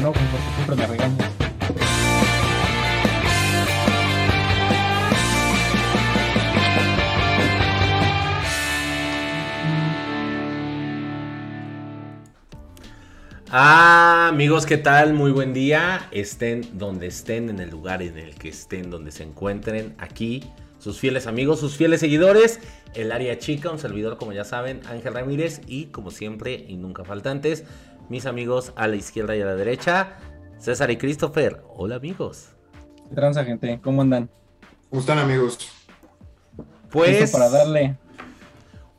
porque siempre me regañas. Ah, amigos, ¿qué tal? Muy buen día. Estén donde estén, en el lugar en el que estén, donde se encuentren. Aquí, sus fieles amigos, sus fieles seguidores. El área chica, un servidor, como ya saben, Ángel Ramírez. Y como siempre, y nunca faltantes, mis amigos a la izquierda y a la derecha, César y Christopher. Hola, amigos. ¿Qué transa, gente? ¿Cómo andan? ¿Cómo están, amigos? Pues. Para darle.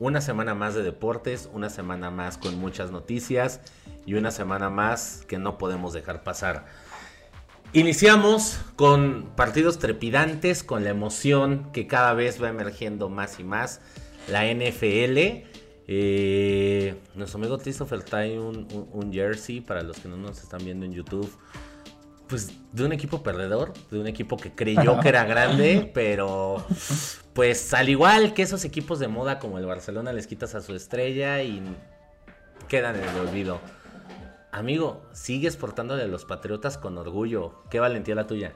Una semana más de deportes, una semana más con muchas noticias y una semana más que no podemos dejar pasar. Iniciamos con partidos trepidantes, con la emoción que cada vez va emergiendo más y más. La NFL. Eh, nuestro amigo Christopher trae un, un, un, jersey para los que no nos están viendo en YouTube. Pues de un equipo perdedor, de un equipo que creyó que era grande, pero pues al igual que esos equipos de moda como el Barcelona les quitas a su estrella y quedan en el olvido. Amigo, sigues portándole a los patriotas con orgullo. Qué valentía la tuya.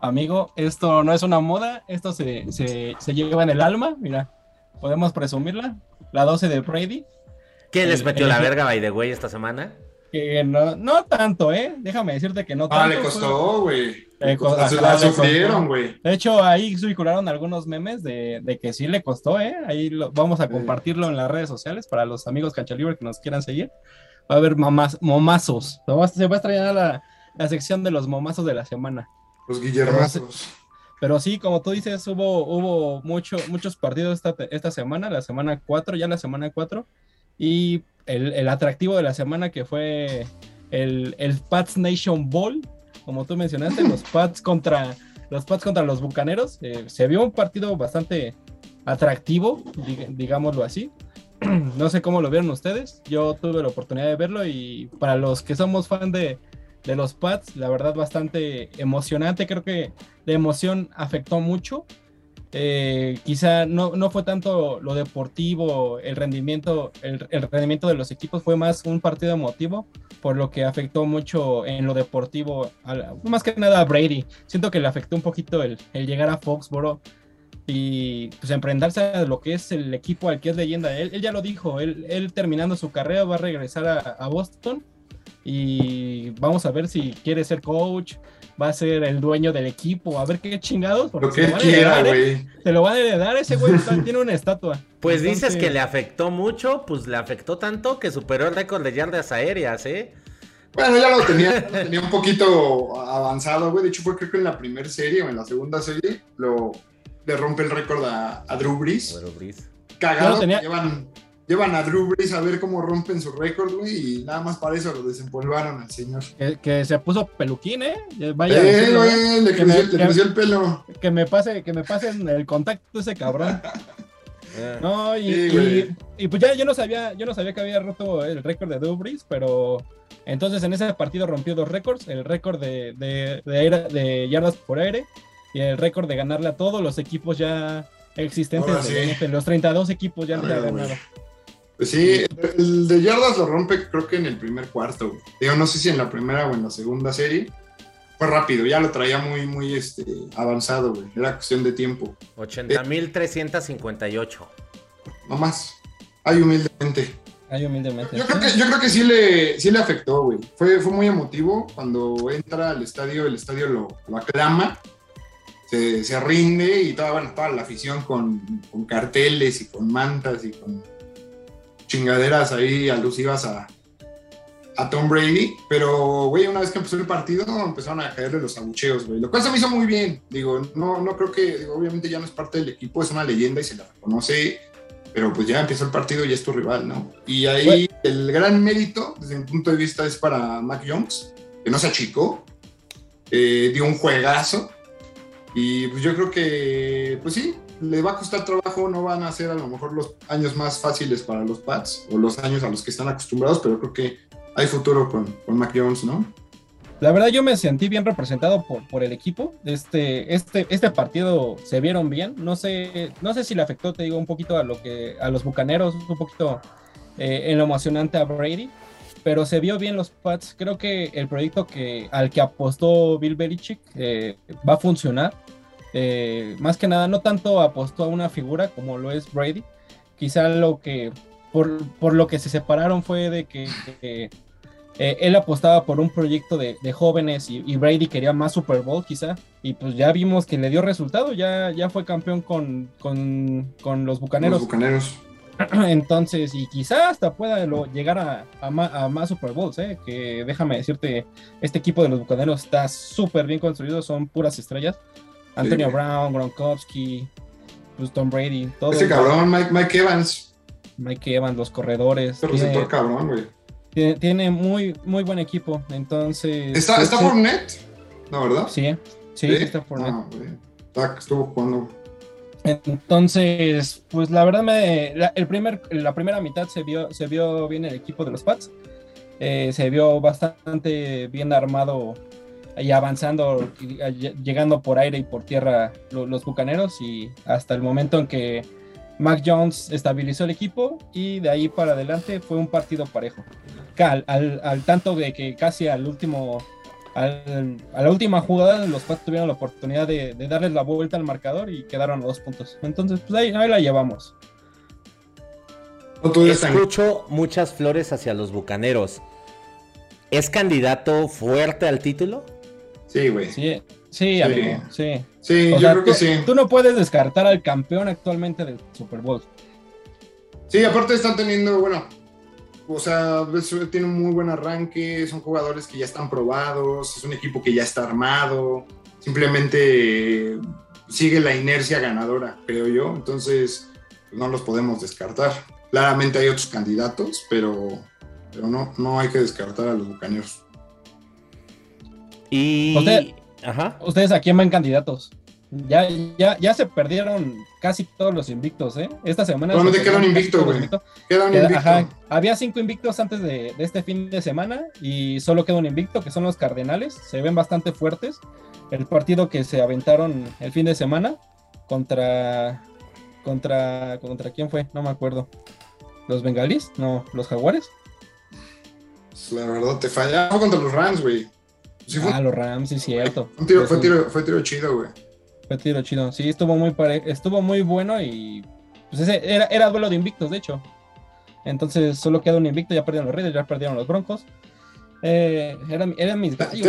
Amigo, esto no es una moda, esto se, se, se lleva en el alma. Mira, podemos presumirla. La 12 de Brady. ¿Qué les metió el, la verga, by the way, esta semana? Que no, no tanto, ¿eh? Déjame decirte que no tanto. Ah, le costó, güey. Le costó, la sufrieron, güey. De hecho, ahí circularon algunos memes de, de, que sí le costó, ¿eh? Ahí lo, vamos a compartirlo en las redes sociales para los amigos Canchalibre que nos quieran seguir va a haber mamás, momazos. Se va, se va a extrañar la, la, sección de los momazos de la semana. Los guillermazos. Pero sí, como tú dices, hubo, hubo mucho, muchos partidos esta, esta semana, la semana 4, ya la semana 4. Y el, el, atractivo de la semana que fue el, el Pats Nation Bowl, como tú mencionaste, los Pats contra los Pats contra los Bucaneros. Eh, se vio un partido bastante atractivo, digámoslo así. no sé cómo lo vieron ustedes. Yo tuve la oportunidad de verlo y para los que somos fan de, de los Pats, la verdad bastante emocionante. Creo que la emoción afectó mucho. Eh, quizá no, no, fue tanto lo deportivo, el rendimiento, el, el, rendimiento de los equipos, fue más un partido emotivo, por lo que afectó mucho en lo deportivo, más que nada a Brady. Siento que le afectó un poquito el, el llegar a Foxboro y pues emprenderse a lo que es el equipo al que es leyenda. Él, él ya lo dijo, él, él, terminando su carrera va a regresar a, Boston y vamos a ver si quiere ser coach, va a ser el dueño del equipo, a ver qué chingados. Lo que quiera, güey. ¿eh? Se lo van a heredar, ese güey tiene una estatua. Pues Entonces... dices que le afectó mucho, pues le afectó tanto que superó el récord de yardas aéreas, ¿eh? Bueno, ya lo tenía, lo tenía un poquito avanzado, güey. De hecho, fue creo que en la primera serie o en la segunda serie lo, le rompe el récord a, a, Drew Brees. Drew Brees. Cagado, tenía... llevan, llevan a Drew Brees a ver cómo rompen su récord, güey, y nada más para eso lo desempolvaron al señor. Que, que se puso peluquín, ¿eh? Vaya. Eh, güey, le, creció, me, le creció el pelo. Que me pase, que me pasen el contacto ese cabrón. No, y, sí, y, y, pues ya yo no sabía, yo no sabía que había roto el récord de Drew Brees, pero entonces en ese partido rompió dos récords, el récord de, de, de, de yardas por aire y el récord de ganarle a todos los equipos ya existentes sí. de los 32 equipos ya le ha ganado. Pues sí, el de yardas lo rompe creo que en el primer cuarto. Digo, no sé si en la primera o en la segunda serie. Fue rápido, ya lo traía muy, muy este, avanzado, güey. Era cuestión de tiempo. 80.358. No más. Ay, humildemente. Ay, humildemente. Yo creo que, yo creo que sí, le, sí le afectó, güey. Fue, fue muy emotivo. Cuando entra al estadio, el estadio lo, lo aclama se, se, rinde y toda, bueno, toda la afición con, con, carteles y con mantas y con chingaderas ahí alusivas a, a Tom Brady. Pero, güey, una vez que empezó el partido, empezaron a caerle los abucheos, güey. Lo cual se me hizo muy bien. Digo, no, no creo que, digo, obviamente ya no es parte del equipo, es una leyenda y se la reconoce. Pero pues ya empezó el partido y es tu rival, ¿no? Y ahí bueno. el gran mérito, desde mi punto de vista, es para Mac Jones, que no se achicó, eh, dio un juegazo y pues yo creo que, pues sí, le va a costar trabajo, no van a ser a lo mejor los años más fáciles para los Pats o los años a los que están acostumbrados, pero creo que hay futuro con, con Mac Jones, ¿no? La verdad yo me sentí bien representado por, por el equipo. Este, este, este partido se vieron bien. No sé, no sé si le afectó, te digo, un poquito a lo que a los bucaneros, un poquito eh, en lo emocionante a Brady. pero se vio bien los Pats. Creo que el proyecto que, al que apostó Bill Belichick eh, va a funcionar. Eh, más que nada, no tanto apostó a una figura como lo es Brady. Quizá lo que, por, por lo que se separaron fue de que, que, eh, él apostaba por un proyecto de, de jóvenes y, y, Brady quería más Super Bowl quizá. Y pues ya vimos que le dio resultado, ya, ya fue campeón con, con, con los Bucaneros. Los Bucaneros. Entonces, y quizá hasta pueda lo, llegar a, a, más, a, más Super Bowls, ¿eh? que déjame decirte, este equipo de los Bucaneros está súper bien construido, son puras estrellas. Antonio sí. Brown, Gronkowski, pues Tom Brady, todo. Ese cabrón, Mike, Mike Evans. Mike Evans, los corredores. Este receptor cabrón, güey. Tiene, tiene, muy, muy buen equipo, entonces... ¿Está, pues, ¿está Fournette? No, ¿verdad? Sí, sí, sí está Fournette. Ah, estuvo jugando entonces, pues la verdad me, la, el primer, la primera mitad se vio, se vio bien el equipo de los Pats. Eh, se vio bastante bien armado y avanzando, llegando por aire y por tierra los, los, bucaneros y hasta el momento en que Mac Jones estabilizó el equipo y de ahí para adelante fue un partido parejo. Al, al, al tanto de que casi al último al, a la última jugada los Pats tuvieron la oportunidad de, de, darles la vuelta al marcador y quedaron a dos puntos. Entonces, pues ahí, ahí la llevamos. Escucho muchas flores hacia los Bucaneros. ¿Es candidato fuerte al título? Sí, güey. Sí, sí, sí, amigo, sí. Sí, o yo sea, creo que sí. Tú no puedes descartar al campeón actualmente del Super Bowl. Sí, aparte están teniendo, bueno, o sea, tiene un muy buen arranque, son jugadores que ya están probados, es un equipo que ya está armado, simplemente sigue la inercia ganadora, creo yo, entonces no los podemos descartar. Claramente hay otros candidatos, pero, pero no, no hay que descartar a los bucaneros. Y... ¿Usted, Ajá. ¿Ustedes a quién van candidatos? Ya, ya, ya se perdieron casi todos los invictos, ¿eh? Esta semana. Solamente queda un invicto, güey. Queda un invicto. Ajá, había cinco invictos antes de, de, este fin de semana y solo queda un invicto, que son los Cardenales. Se ven bastante fuertes. El partido que se aventaron el fin de semana contra. ¿Contra. ¿Contra quién fue? No me acuerdo. ¿Los Bengalís? No, ¿los Jaguares? La verdad, te falla. No, contra los Rams, güey. Sí, fue... Ah, los Rams, sí, cierto. Un tiro, fue, tiro, fue tiro chido, güey. Fue tiro chido. Sí, estuvo muy pare... estuvo muy bueno y pues ese era, era duelo de invictos, de hecho. Entonces solo queda un invicto, ya perdieron los Raiders, ya perdieron los Broncos. Eh, eran, eran mis gallos.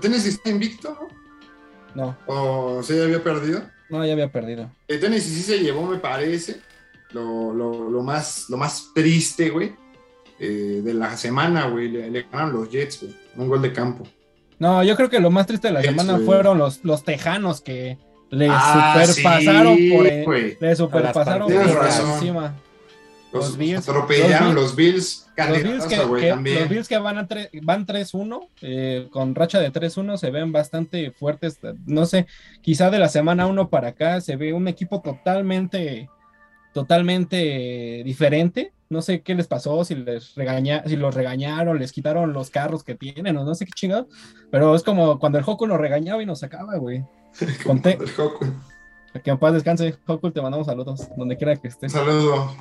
¿Tennessee está invicto? No. ¿O ya había perdido? No, ya había perdido. El Tennessee sí se llevó, me parece, lo, lo, lo más, lo más triste, güey, eh, de la semana, güey. Le, le, ganaron los Jets, güey. Un gol de campo. No, yo creo que lo más triste de la Jets, semana wey. fueron los, los tejanos que le ah, superpasaron sí, por el, le superpasaron por encima. Los, los Bills atropellaron los Bills. Los Bills, que, que, los Bills que van, a tre van 3-1, eh, con racha de 3-1, se ven bastante fuertes. No sé, quizá de la semana 1 para acá se ve un equipo totalmente, totalmente diferente. No sé qué les pasó, si les regaña, si los regañaron, les quitaron los carros que tienen, o no sé qué chingado. Pero es como cuando el Hoku nos regañaba y nos sacaba, güey. Conté. Que en paz descanse, Hoku, te mandamos saludos, donde quiera que estés. Saludo.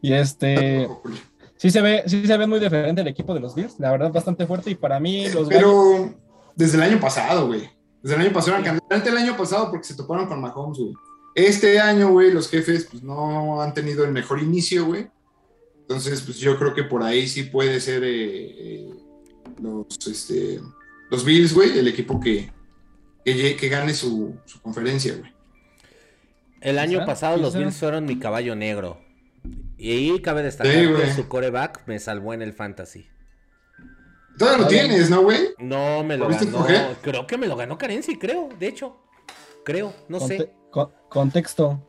Y este. Sí se ve, sí se ve muy diferente el equipo de los Bills, la verdad, bastante fuerte. Y para mí, los Pero desde el año pasado, güey. Desde el año pasado, el año pasado porque se toparon con Mahomes, güey. Este año, güey, los jefes pues, no han tenido el mejor inicio, güey. Entonces, pues yo creo que por ahí sí puede ser eh, eh, los, este, los Bills, güey, el equipo que, que, que gane su, su conferencia, güey. El año pasado los Bills fueron mi caballo negro. Y ahí cabe destacar sí, que su coreback me salvó en el fantasy. Todavía lo tienes, ¿no, güey? No, me lo ganó. Creo que me lo ganó Carency, creo, de hecho. Creo, no Conte sé. Con contexto.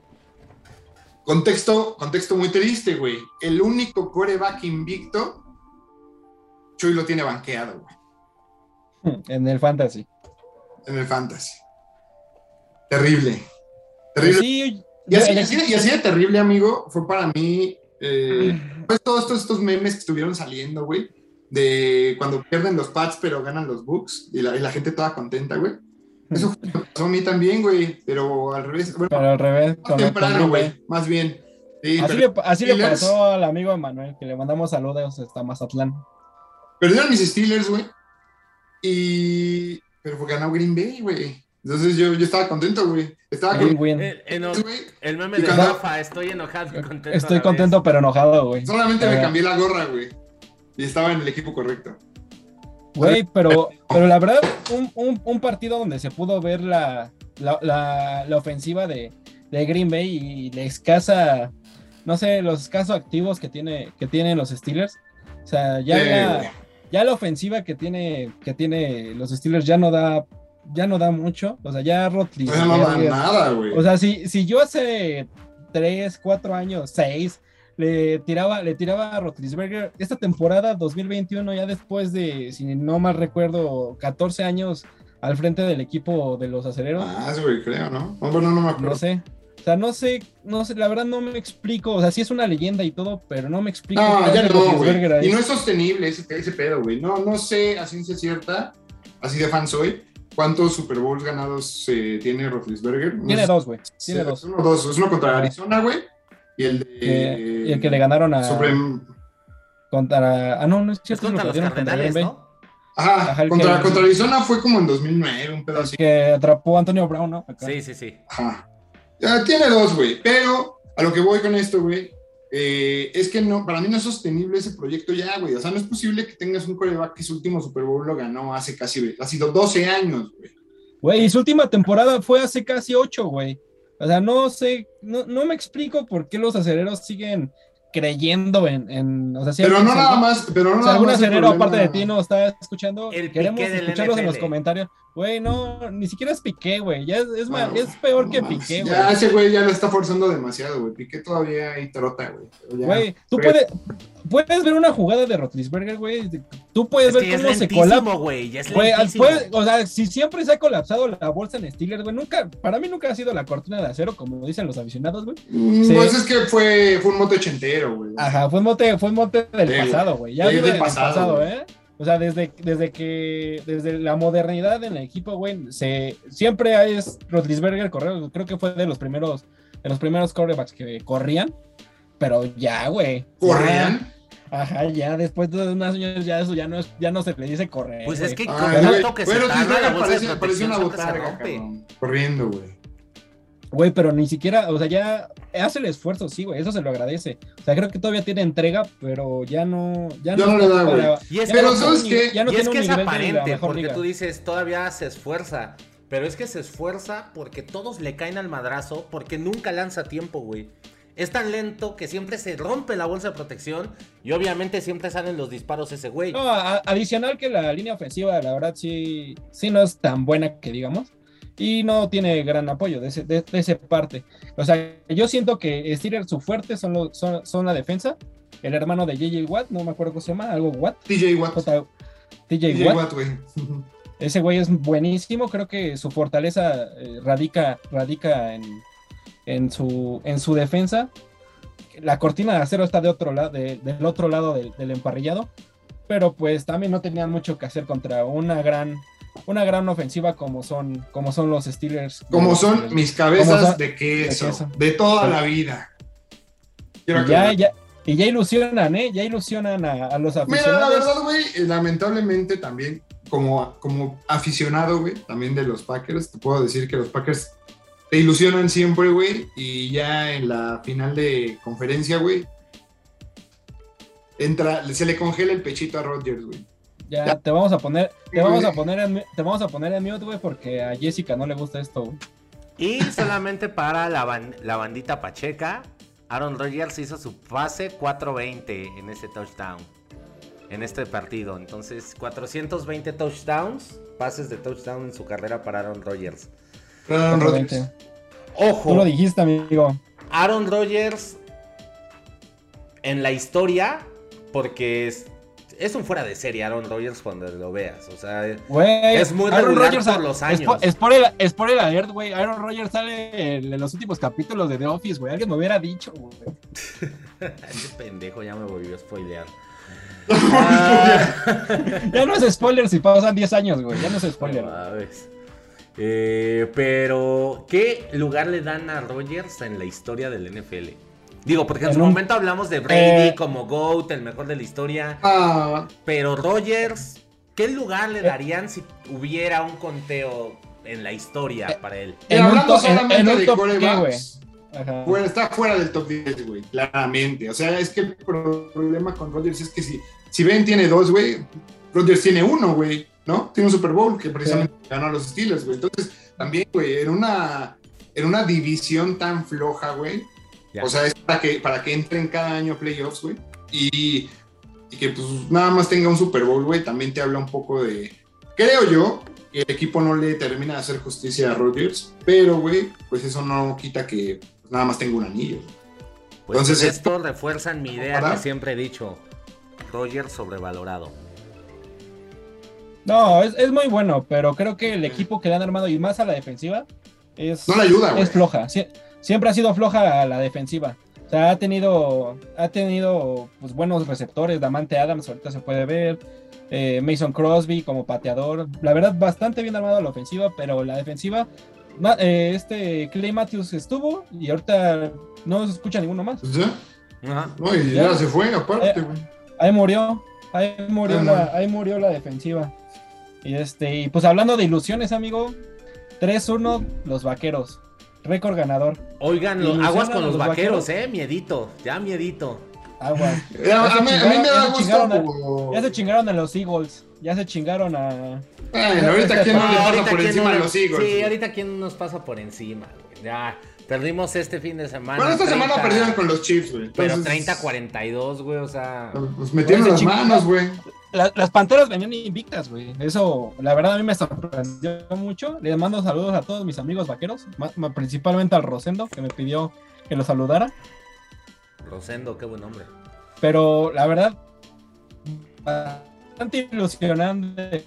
Contexto, contexto muy triste, güey. El único coreback invicto, Chuy lo tiene banqueado, güey. En el fantasy. En el fantasy. Terrible. Terrible. Sí, y, así, y, así, y así de terrible, amigo, fue para mí eh, pues todos estos, estos, memes que estuvieron saliendo, güey, de cuando pierden los pads pero ganan los books y la, y la gente toda contenta, güey. Eso pasó a mí también, güey, pero al revés. Bueno, pero al revés. Más temprano, güey, más bien. Sí, así, le, así le, pasó al amigo Emanuel, que le mandamos saludos hasta Mazatlán. Perdieron mis Steelers, güey. Y. Pero fue ganado Green Bay, güey. Entonces yo, yo estaba contento, güey. Estaba contento, win. El, el- güey. el meme Y de cuando- Rafa, estoy enojado y contento. a Estoy contento vez. pero enojado, güey. Solamente me Eh. cambié la gorra, güey. Y estaba en el equipo correcto. Güey, pero, pero la verdad, un, un- un partido donde se pudo ver la, la, la- la ofensiva de, de Green Bay y la escasa, no sé, los escasos activos que, tiene, que tienen los Steelers. O sea, ya, la, ya la ofensiva que tiene, que tiene los Steelers ya no da, ya no da mucho. O sea, ya Rotli. O sea, no da nada, güey. O sea, si, si yo hace 3, 4 años, 6, le tiraba, le tiraba a Rotlisberger esta temporada 2021, ya después de, si no mal recuerdo, 14 años al frente del equipo de los aceleros, Más, güey, creo, ¿no? No, bueno, no me acuerdo. no sé. O sea, no sé, no sé, la verdad no me explico. O sea, sí es una leyenda y todo, pero no me explico. No, ya no, güey. Y no es sostenible ese, ese pedo, güey. No, no sé a ciencia cierta, así de fan soy, cuántos Super Bowls ganados eh, tiene Roethlisberger. Tiene dos, güey. Tiene dos. Uno, dos. Es uno contra Arizona, güey. Y el de. Que- y el que le ganaron a. Supreme- Contra. Ah, no, no es Es cierto. contra lo los. Ajá, contra, que- contra Arizona fue como en 2009, un así. que atrapó a Antonio Brown, ¿no? Acá. Sí, sí, sí. Ajá. Ya, tiene dos, güey. Pero a lo que voy con esto, güey, eh, es que no, para mí no es sostenible ese proyecto ya, güey. O sea, no es posible que tengas un coreback que su último Super Bowl lo ganó hace casi, ha sido 12 años, güey. Güey, y su última temporada fue hace casi ocho, güey. O sea, no sé, no, no me explico por qué los aceleros siguen creyendo en, en o sea, si Pero no algún- más, pero no Si nada algún más el acelero problema- aparte de ti nos está escuchando, El queremos escucharlos en los comentarios. Güey, no, ni siquiera es Piqué, güey. Ya es, es, más- Bueno, es peor que no Piqué, güey. Ya ese güey ya lo está forzando demasiado, güey. Piqué todavía ahí trota, güey. Güey, tú puedes, puedes ver una jugada de Rotlisberger, güey. Tú puedes Es ver que es cómo se colapsa. güey. Ya es Güey, lentísimo. puede- o sea, si siempre se ha colapsado la bolsa en Steelers, güey, nunca, para mí nunca ha sido la cortina de acero, como dicen los aficionados, güey. Mm, Sí. Pues es que fue, fue un mote ochentero, güey. Ajá, fue un mote, fue un mote del Sí, pasado, güey. Ya Sí, vive del pasado, pasado. ¿eh? O sea, desde, desde que, desde la modernidad en el equipo, güey, se, siempre es Rotlisberger correo, creo que fue de los primeros, de los primeros quarterbacks que corrían, pero ya, güey. ¿Corrían? Ajá, ya después de unos años ya eso ya no es, ya no se le dice correr. Pues es que Ay, con tanto que Bueno, se tarda, la de parece, parece una botarga. Corriendo, güey. Güey, pero ni siquiera, o sea, ya hace el esfuerzo, sí, güey, eso se lo agradece. O sea, creo que todavía tiene entrega, pero ya no, ya Ya no, no le da, para- güey. Y es ya Pero no ¿sabes qué? Ya no y tiene es que es aparente, porque liga. tú dices, todavía se esfuerza. Pero es que se esfuerza porque todos le caen al madrazo, porque nunca lanza tiempo, güey. Es tan lento que siempre se rompe la bolsa de protección y obviamente siempre salen los disparos ese güey. No, a- adicional que la línea ofensiva, la verdad, sí, sí no es tan buena que digamos. Y no tiene gran apoyo de ese, de, de ese parte. O sea, yo siento que Steelers su fuerte son, son, son la defensa. El hermano de JJ Watt, no me acuerdo cómo se llama, algo Watt. TJ Watt. J- TJ TJ Watt. Watt, güey. Ese güey es buenísimo, creo que su fortaleza eh, radica, radica en, en, su, en su defensa. La cortina de acero está de otro lado, de- del otro lado del, del emparrillado, pero pues también no tenían mucho que hacer contra una gran, una gran ofensiva como son, como son los Steelers. Como son Steelers. mis cabezas son- de, queso, de queso. de toda Sí. la vida. Quiero ya, y ya ilusionan, ¿eh? Ya ilusionan a, a los Mira, aficionados. la verdad, güey, eh, lamentablemente también, como, como aficionado, güey, también de los Packers, te puedo decir que los Packers te ilusionan siempre, güey, y ya en la final de conferencia, güey, entra, se le congela el pechito a Rodgers, güey. Ya, Ya. te vamos a poner, te Sí, vamos güey. a poner en, te vamos a poner en mute, güey, porque a Jessica no le gusta esto, güey. Y solamente para la, ban- la bandita pacheca, Aaron Rodgers hizo su pase 420 en ese touchdown. En este partido. Entonces, 420 touchdowns, pases de touchdown en su carrera para Aaron Rodgers. Aaron Rodgers. 420. Tú lo Ojo, dijiste, amigo. Aaron Rodgers en la historia, porque es, es un fuera de serie Aaron Rodgers cuando lo veas. O sea, Es muy Aaron regular Rodgers por a- los años. Es por, el, es por el alert, güey. Aaron Rodgers sale en, los últimos capítulos de The Office, güey. Alguien me hubiera dicho, güey. ese pendejo ya me volvió a spoilear. Ya no es spoiler si pasan 10 años, güey. Ya no es spoiler. No. Eh, pero, ¿qué lugar le dan a Rodgers en la historia del NFL? Digo, porque en, En su un- momento hablamos de Brady Eh. como GOAT, el mejor de la historia. Ah, Pero Rogers, ¿qué lugar le Eh. darían si hubiera un conteo en la historia Eh. para él? En hablando solamente en de top corebacks. Bueno, está fuera del top 10, güey, claramente. O sea, es que el problema con Rodgers es que si, si Ben tiene dos, güey, Rodgers tiene uno, güey, ¿no? Tiene un Super Bowl que precisamente ganó a los Steelers, güey. Entonces, también, güey, en una, en una división tan floja, güey, Ya. o sea, es para que, para que entren cada año a playoffs, güey, y, y que pues nada más tenga un Super Bowl, güey, también te habla un poco de, creo yo, que el equipo no le termina de hacer justicia a Rodgers, pero, güey, pues eso no quita que pues, nada más tenga un anillo. Pues Entonces, esto refuerzan mi idea que siempre he dicho. Rogers sobrevalorado. No, es, es muy bueno, pero creo que el equipo que le han armado y más a la defensiva es, No le ayuda, güey. es floja. Sie- siempre ha sido floja a la defensiva. O sea, ha tenido, ha tenido pues, buenos receptores. Damante Adams, ahorita se puede ver. eh, Mason Crosby como pateador. La verdad, bastante bien armado la ofensiva, pero la defensiva. eh, este Clay Matthews estuvo y ahorita no se escucha ninguno más. Ya, Ajá. no, y Ya. ya se fue, aparte, Eh, güey. Ahí murió. Ahí murió, Ahí la, murió. ahí murió la defensiva. Y este, y pues hablando de ilusiones, amigo. 3-1 los vaqueros. Récord ganador. Oigan, lo- aguas con los los vaqueros, vaqueros. eh. Miedito. Ya miedito. Agua. Eh, a, ya a mí chingaron- me da gusto. Ya se chingaron a los Eagles. Ya se chingaron a. Bueno, ahorita quién no le pasa por ¿quién encima no a los Eagles. Sí, ahorita quién nos pasa por encima, güey. Ya. Perdimos este fin de semana. Bueno, esta semana 30, perdieron con los Chiefs, güey. Pero Entonces, 30-42, güey. O sea. Pues metieron Pues las manos, güey. La- las panteras venían invictas, güey. Eso, la verdad, a mí me sorprendió mucho. Les mando saludos a todos mis amigos vaqueros, principalmente al Rosendo, que me pidió que lo saludara. Rosendo, qué buen hombre. Pero la verdad, bastante ilusionante.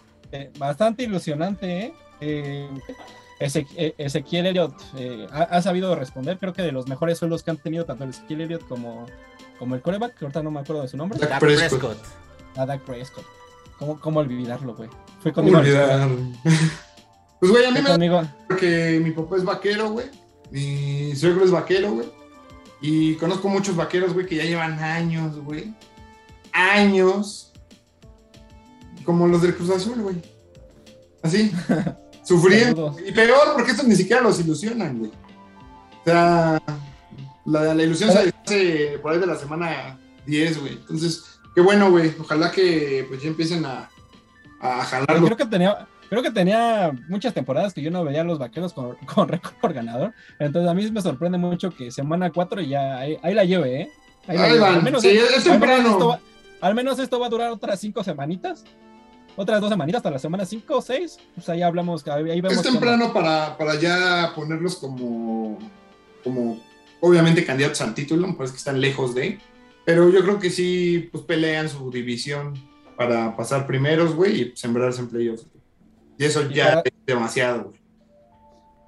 Bastante ilusionante, ¿eh? Eh, eh, Ezequiel Elliott eh, ha, ha sabido responder. Creo que de los mejores suelos que han tenido tanto el Ezequiel Elliott como, como el coreback, que ahorita no me acuerdo de su nombre, Prescott. A Dak Prescott. ¿Cómo, cómo olvidarlo, güey? Fue ¿Cómo conmigo. olvidar? Pues, güey, a mí me da conmigo. porque mi papá es vaquero, güey. Mi suegro es vaquero, güey. Y conozco muchos vaqueros, güey, que ya llevan años, güey. Años. Como los del Cruz Azul, güey. Así. Sufriendo. Y peor, porque estos ni siquiera los ilusionan, güey. O sea, la, la ilusión se hace por ahí de la semana 10, güey. Entonces, qué bueno, güey. Ojalá que pues ya empiecen a, a jalarlo. Creo que tenía. Creo que tenía muchas temporadas que yo no veía a los vaqueros con, con récord ganador. Entonces a mí me sorprende mucho que semana 4 ya ahí, ahí la lleve, ¿eh? Ahí van. Al menos, Sí, es al menos temprano. esto va, al menos esto va a durar otras 5 semanitas. Otras dos semanitas hasta la semana 5 o 6. Pues ahí hablamos, ahí ahí vemos. Es temprano para, para ya ponerlos como, como, obviamente, candidatos al título, me parece que están lejos de, pero yo creo que sí, pues pelean su división para pasar primeros, güey, y sembrarse en playoffs. Y eso Y ya para- es demasiado, güey.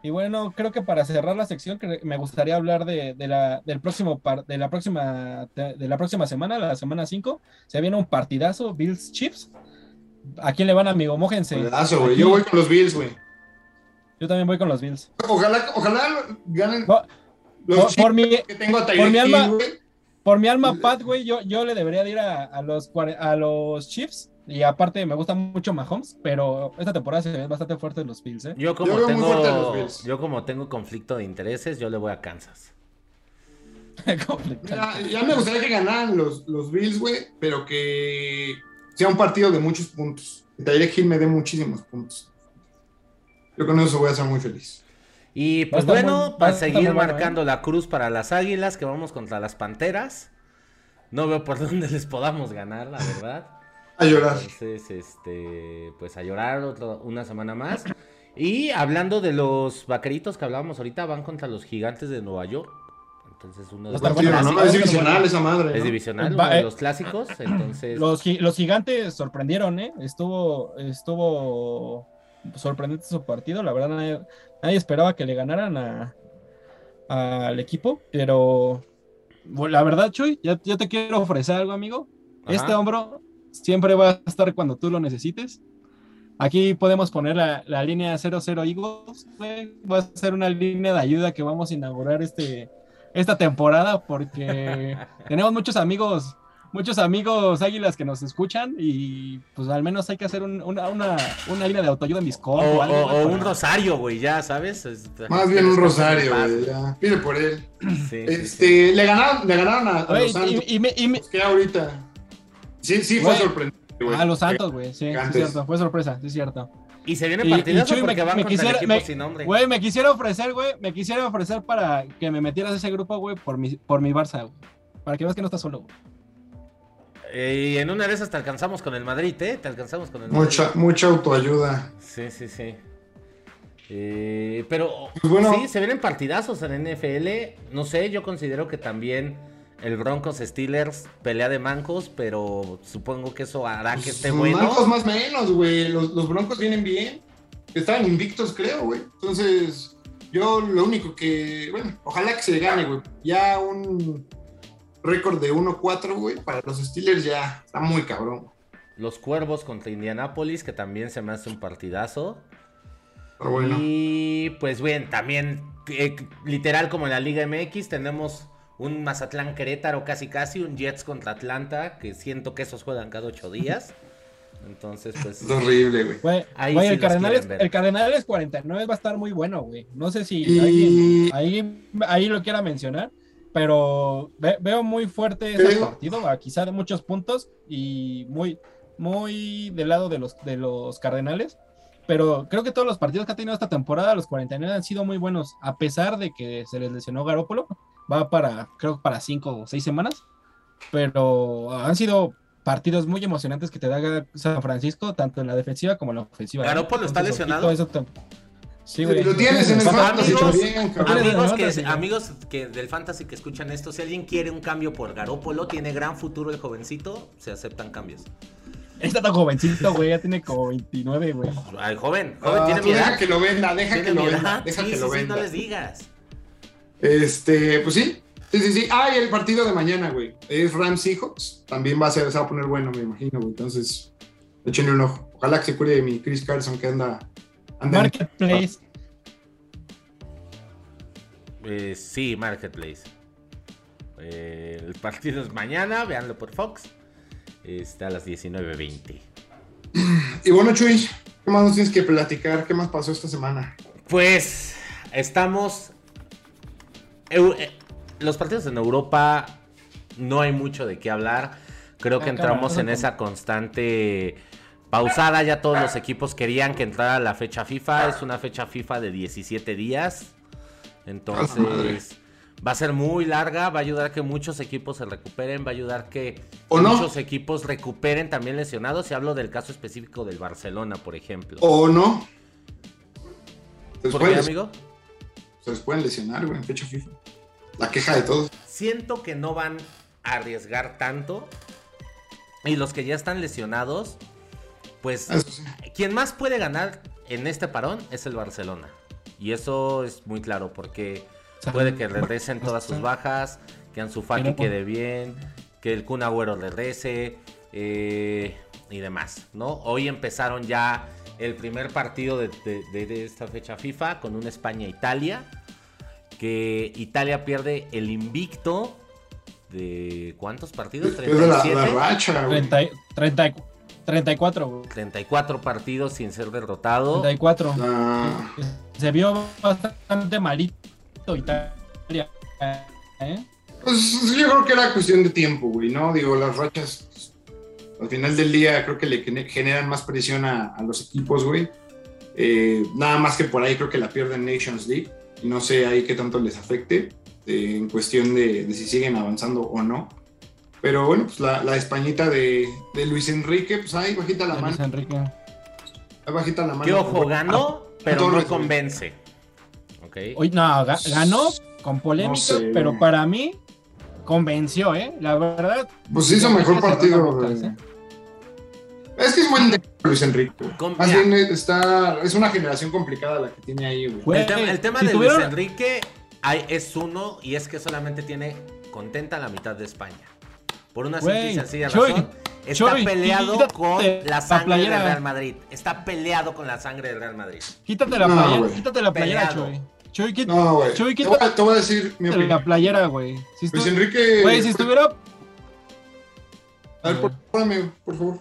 Y bueno, creo que para cerrar la sección, me gustaría hablar de, de la, del próximo par- de la próxima de la próxima semana, la semana 5. Se viene un partidazo, Bills Chiefs. ¿A quién le van, amigo? Mójense. Pedazo, güey. Yo voy con los Bills, güey. Yo también voy con los Bills. Ojalá, ojalá ganen No, los por, por mi, que tengo a por mi alma-. Por mi alma, Pat, güey, yo, yo le debería de ir a, a los, a los Chiefs. Y aparte, me gusta mucho Mahomes, pero esta temporada se ven bastante fuertes los Bills, ¿eh? Yo como Yo fuerte los tengo. Bills. Yo como tengo conflicto de intereses, yo le voy a Kansas. Ya, ya me gustaría que ganaran los, los Bills, güey, pero que sea un partido de muchos puntos. Que Tyreek Hill me dé muchísimos puntos. Yo con eso voy a ser muy feliz. Y pues bueno, muy- para seguir bueno, marcando la cruz para las águilas, que vamos contra las panteras. No veo por dónde les podamos ganar, la verdad. A llorar. Entonces, este, pues a llorar otro- una semana más. Y hablando de los vaqueritos que hablábamos ahorita, van contra los gigantes de Nueva York. Entonces uno de los bueno, ¿no? sí, Es divisional esa madre. es ¿no? divisional, Va, uno de eh. los clásicos. Entonces, Los, gi- los gigantes sorprendieron, ¿eh? Estuvo, estuvo sorprendente su partido. La verdad, nadie, esperaba que le ganaran a, al equipo. Pero bueno, la verdad, Chuy, ya, ya te quiero ofrecer algo, amigo. Ajá. Este hombro siempre va a estar cuando tú lo necesites. Aquí podemos poner la, la línea 00 Eagles. güey. Va a ser una línea de ayuda que vamos a inaugurar este, esta temporada porque tenemos muchos amigos, muchos amigos águilas que nos escuchan y pues al menos hay que hacer un- una, una, una línea de autoayuda en Discord. O, o algo, o- güey, o para- un rosario, güey, ya, ¿sabes? Más bien un rosario, güey. ya. Pide por él. Sí, sí, Este, le ganaron, le ganaron a, los Santos. y, y me- y me- que ahorita. Sí, sí, fue sorprendente, güey. a los Santos, güey, sí, sí, es cierto, fue sorpresa, sí, es cierto. Y se partidas Chuy, porque me- van me quisiera- el equipo me- sin nombre. Güey, me quisiera ofrecer, güey, me quisiera ofrecer para que me metieras a ese grupo, güey, por mi, por mi Barça, güey. Para que veas que no estás solo, güey. Eh, y en una de esas te alcanzamos con el Madrid, ¿eh? Te alcanzamos con el Madrid. Mucha, mucha autoayuda. Sí, sí, sí. Eh, pero Pues bueno. sí, se vienen partidazos en NFL. No sé, yo considero que también el Broncos Steelers pelea de mancos, pero supongo que eso hará que esté Los bueno. Broncos más menos, güey. Los, los Broncos vienen bien. Estaban invictos, creo, güey. Entonces, yo lo único que. Bueno, ojalá que se gane, güey. Ya un récord de 1-4, güey. Para los Steelers ya está muy cabrón. Los Cuervos contra Indianapolis, que también se me hace un partidazo. Pero bueno. Y pues bien, también eh, literal como en la Liga MX tenemos un Mazatlán Querétaro casi casi, un Jets contra Atlanta, que siento que esos juegan cada ocho días. Entonces, pues... Es horrible, güey. Güey, Ahí güey, sí el, Cardenales, el Cardenales 49 va a estar muy bueno, güey. No sé si Y- alguien ahí, ahí lo quiera mencionar, pero ve- veo muy fuerte ese partido, a quizá de muchos puntos y muy, muy del lado de los, de los Cardenales. Pero creo que todos los partidos que ha tenido esta temporada, los 49 han sido muy buenos, a pesar de que se les lesionó Garópolo. Va para, creo que para cinco o seis semanas. Pero han sido partidos muy emocionantes que te da San Francisco, tanto en la defensiva como en la ofensiva. ¿Garoppolo está lesionado? eso te- Sí, güey. Lo tienes en el Amigos, fantasy también, amigos, Amigos, que, güey. amigos que del Fantasy que escuchan esto, si alguien quiere un cambio por Garópolo, tiene gran futuro el jovencito, se aceptan cambios. Está tan jovencito, güey, ya tiene como 29, güey. Ay, joven, joven, Ah, tiene mi deja que lo venda, deja que lo venda, deja Sí, que sí, lo sí, venda. no les digas. Este, pues sí. Sí, sí, sí. Ah, y el partido de mañana, güey. Es Rams Seahawks. También va a ser, se va a poner bueno, me imagino, güey. Entonces, échenle un ojo. Ojalá que se cure de mi Chris Carson que anda. Marketplace. Eh, sí, Marketplace. Eh, el partido es mañana, véanlo por Fox. Está a las 19.20. Y bueno, Chuy, ¿qué más nos tienes que platicar? ¿Qué más pasó esta semana? Pues estamos. Eh, los partidos en Europa no hay mucho de qué hablar. Creo que Ah, entramos cabrón, en esa constante pausada. Ya todos los equipos querían que entrara la fecha FIFA. Es una fecha FIFA de 17 días. Entonces va a ser muy larga. Va a ayudar que muchos equipos se recuperen. Va a ayudar que ¿O no? muchos equipos recuperen también lesionados. Y hablo del caso específico del Barcelona, por ejemplo. ¿O no? ¿Por pueden, qué, amigo? se les pueden lesionar, güey, en fecha FIFA. La queja de todos. Siento que no van a arriesgar tanto. Y los que ya están lesionados, pues sí. quien más puede ganar en este parón es el Barcelona. Y eso es muy claro porque puede que regresen todas sus bajas, que Ansu Fati Pero- quede bien, que el Kun Agüero regrese eh, y demás, ¿no? Hoy empezaron ya el primer partido de, de- de- de esta fecha FIFA con un España-Italia, que Italia pierde el invicto de ¿cuántos partidos? Es de la, la 37. racha, güey. 30, 30, 34, güey. 34 partidos sin ser derrotado. 34. La- Se vio bastante malito Italia. ¿eh? Pues yo creo que era cuestión de tiempo, güey, ¿no? Digo, las rachas, pues, al final del día creo que le gene- generan más presión a, a los equipos, güey. Eh, nada más que por ahí creo que la pierden Nations League. No sé ahí qué tanto les afecte eh, en cuestión de, de si siguen avanzando o no. Pero bueno, pues la, la españita de, de Luis Enrique, pues ahí bajita la de mano. Luis Enrique. Ahí bajita la mano. Que ojo, güey. ganó, pero no convence. Ok. Hoy, no, ga- ganó con polémica, No sé. pero para mí convenció, ¿eh? La verdad. Pues hizo mejor partido. ¿eh? Es que es buen técnico Luis Enrique. Más bien está, es una generación complicada la que tiene ahí. Güey, el tema, el tema si de tuvieron- Luis Enrique hay- es uno y es que solamente tiene contenta la mitad de España. Por una simple y sencilla Chuy, razón. Está peleado quítate con la la sangre del playera. Real Madrid. Está peleado con la sangre del Real Madrid. Quítate la No, playera, güey. quítate la playera, Peleado. Chuy. Chuy, quita No, güey. Chuy, Te, quita- voy a- te voy a decir mi opinión. la playera, güey. Si, Luis Enrique. güey, si estuviera. A ver, por favor, amigo, por favor.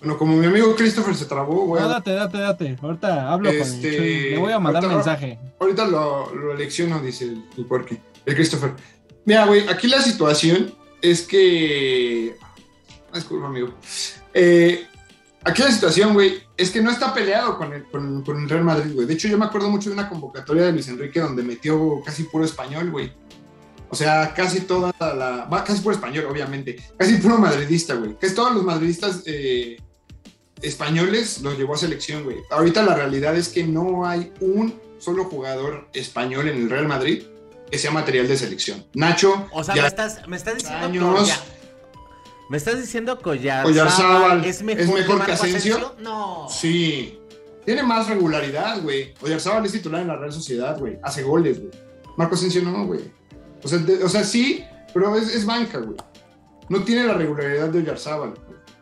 Bueno, como mi amigo Christopher se trabó, güey. No, date, date, date. Ahorita hablo con Este, el Chuy. Le voy a mandar ahorita- mensaje. Ahorita lo, lo elecciono, dice el, el Porky, el Christopher. Mira, güey, aquí la situación es que. Ah, Disculpa, amigo. Eh, aquí la situación, güey, es que no está peleado con el, con, el Real Madrid, güey. De hecho, yo me acuerdo mucho de una convocatoria de Luis Enrique donde metió casi puro español, güey. O sea, casi toda la. Va, casi puro español, obviamente. Casi puro madridista, güey. Casi todos los madridistas eh, españoles los llevó a selección, güey. Ahorita la realidad es que no hay un solo jugador español en el Real Madrid que sea material de selección. Nacho, O sea, ya- me estás, me estás diciendo años. Me estás diciendo Collar. Oyarzábal es mejor, es mejor que Asensio. No. sí, tiene más regularidad, güey. Oyarzábal es titular en la Real Sociedad, güey. Hace goles, güey. Marco Asensio no, güey. O sea, de- o sea, sí, pero es, es banca, güey. No tiene la regularidad de Oyarzábal.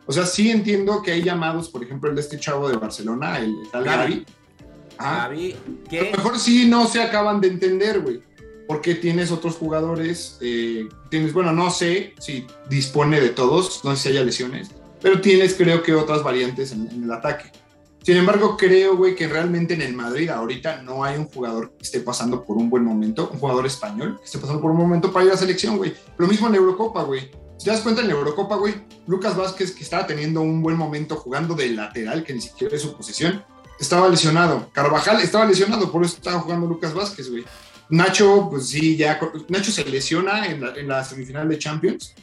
O sea, sí entiendo que hay llamados, por ejemplo, el de este chavo de Barcelona, el tal. Gavi. Ajá. Javi, A lo mejor sí no se acaban de entender, güey. Porque tienes otros jugadores, eh, tienes, bueno, no sé si dispone de todos, no sé si haya lesiones, pero tienes creo que otras variantes en, en el ataque. Sin embargo, creo, güey, que realmente en el Madrid ahorita no hay un jugador que esté pasando por un buen momento, un jugador español que esté pasando por un momento para ir a selección, güey. Lo mismo en la Eurocopa, güey. Si te das cuenta en la Eurocopa, güey, Lucas Vázquez, que estaba teniendo un buen momento jugando de lateral, que ni siquiera es su posición, estaba lesionado. Carvajal estaba lesionado, por eso estaba jugando Lucas Vázquez, güey. Nacho, pues sí, ya. Nacho se lesiona en la, en la semifinal de Champions.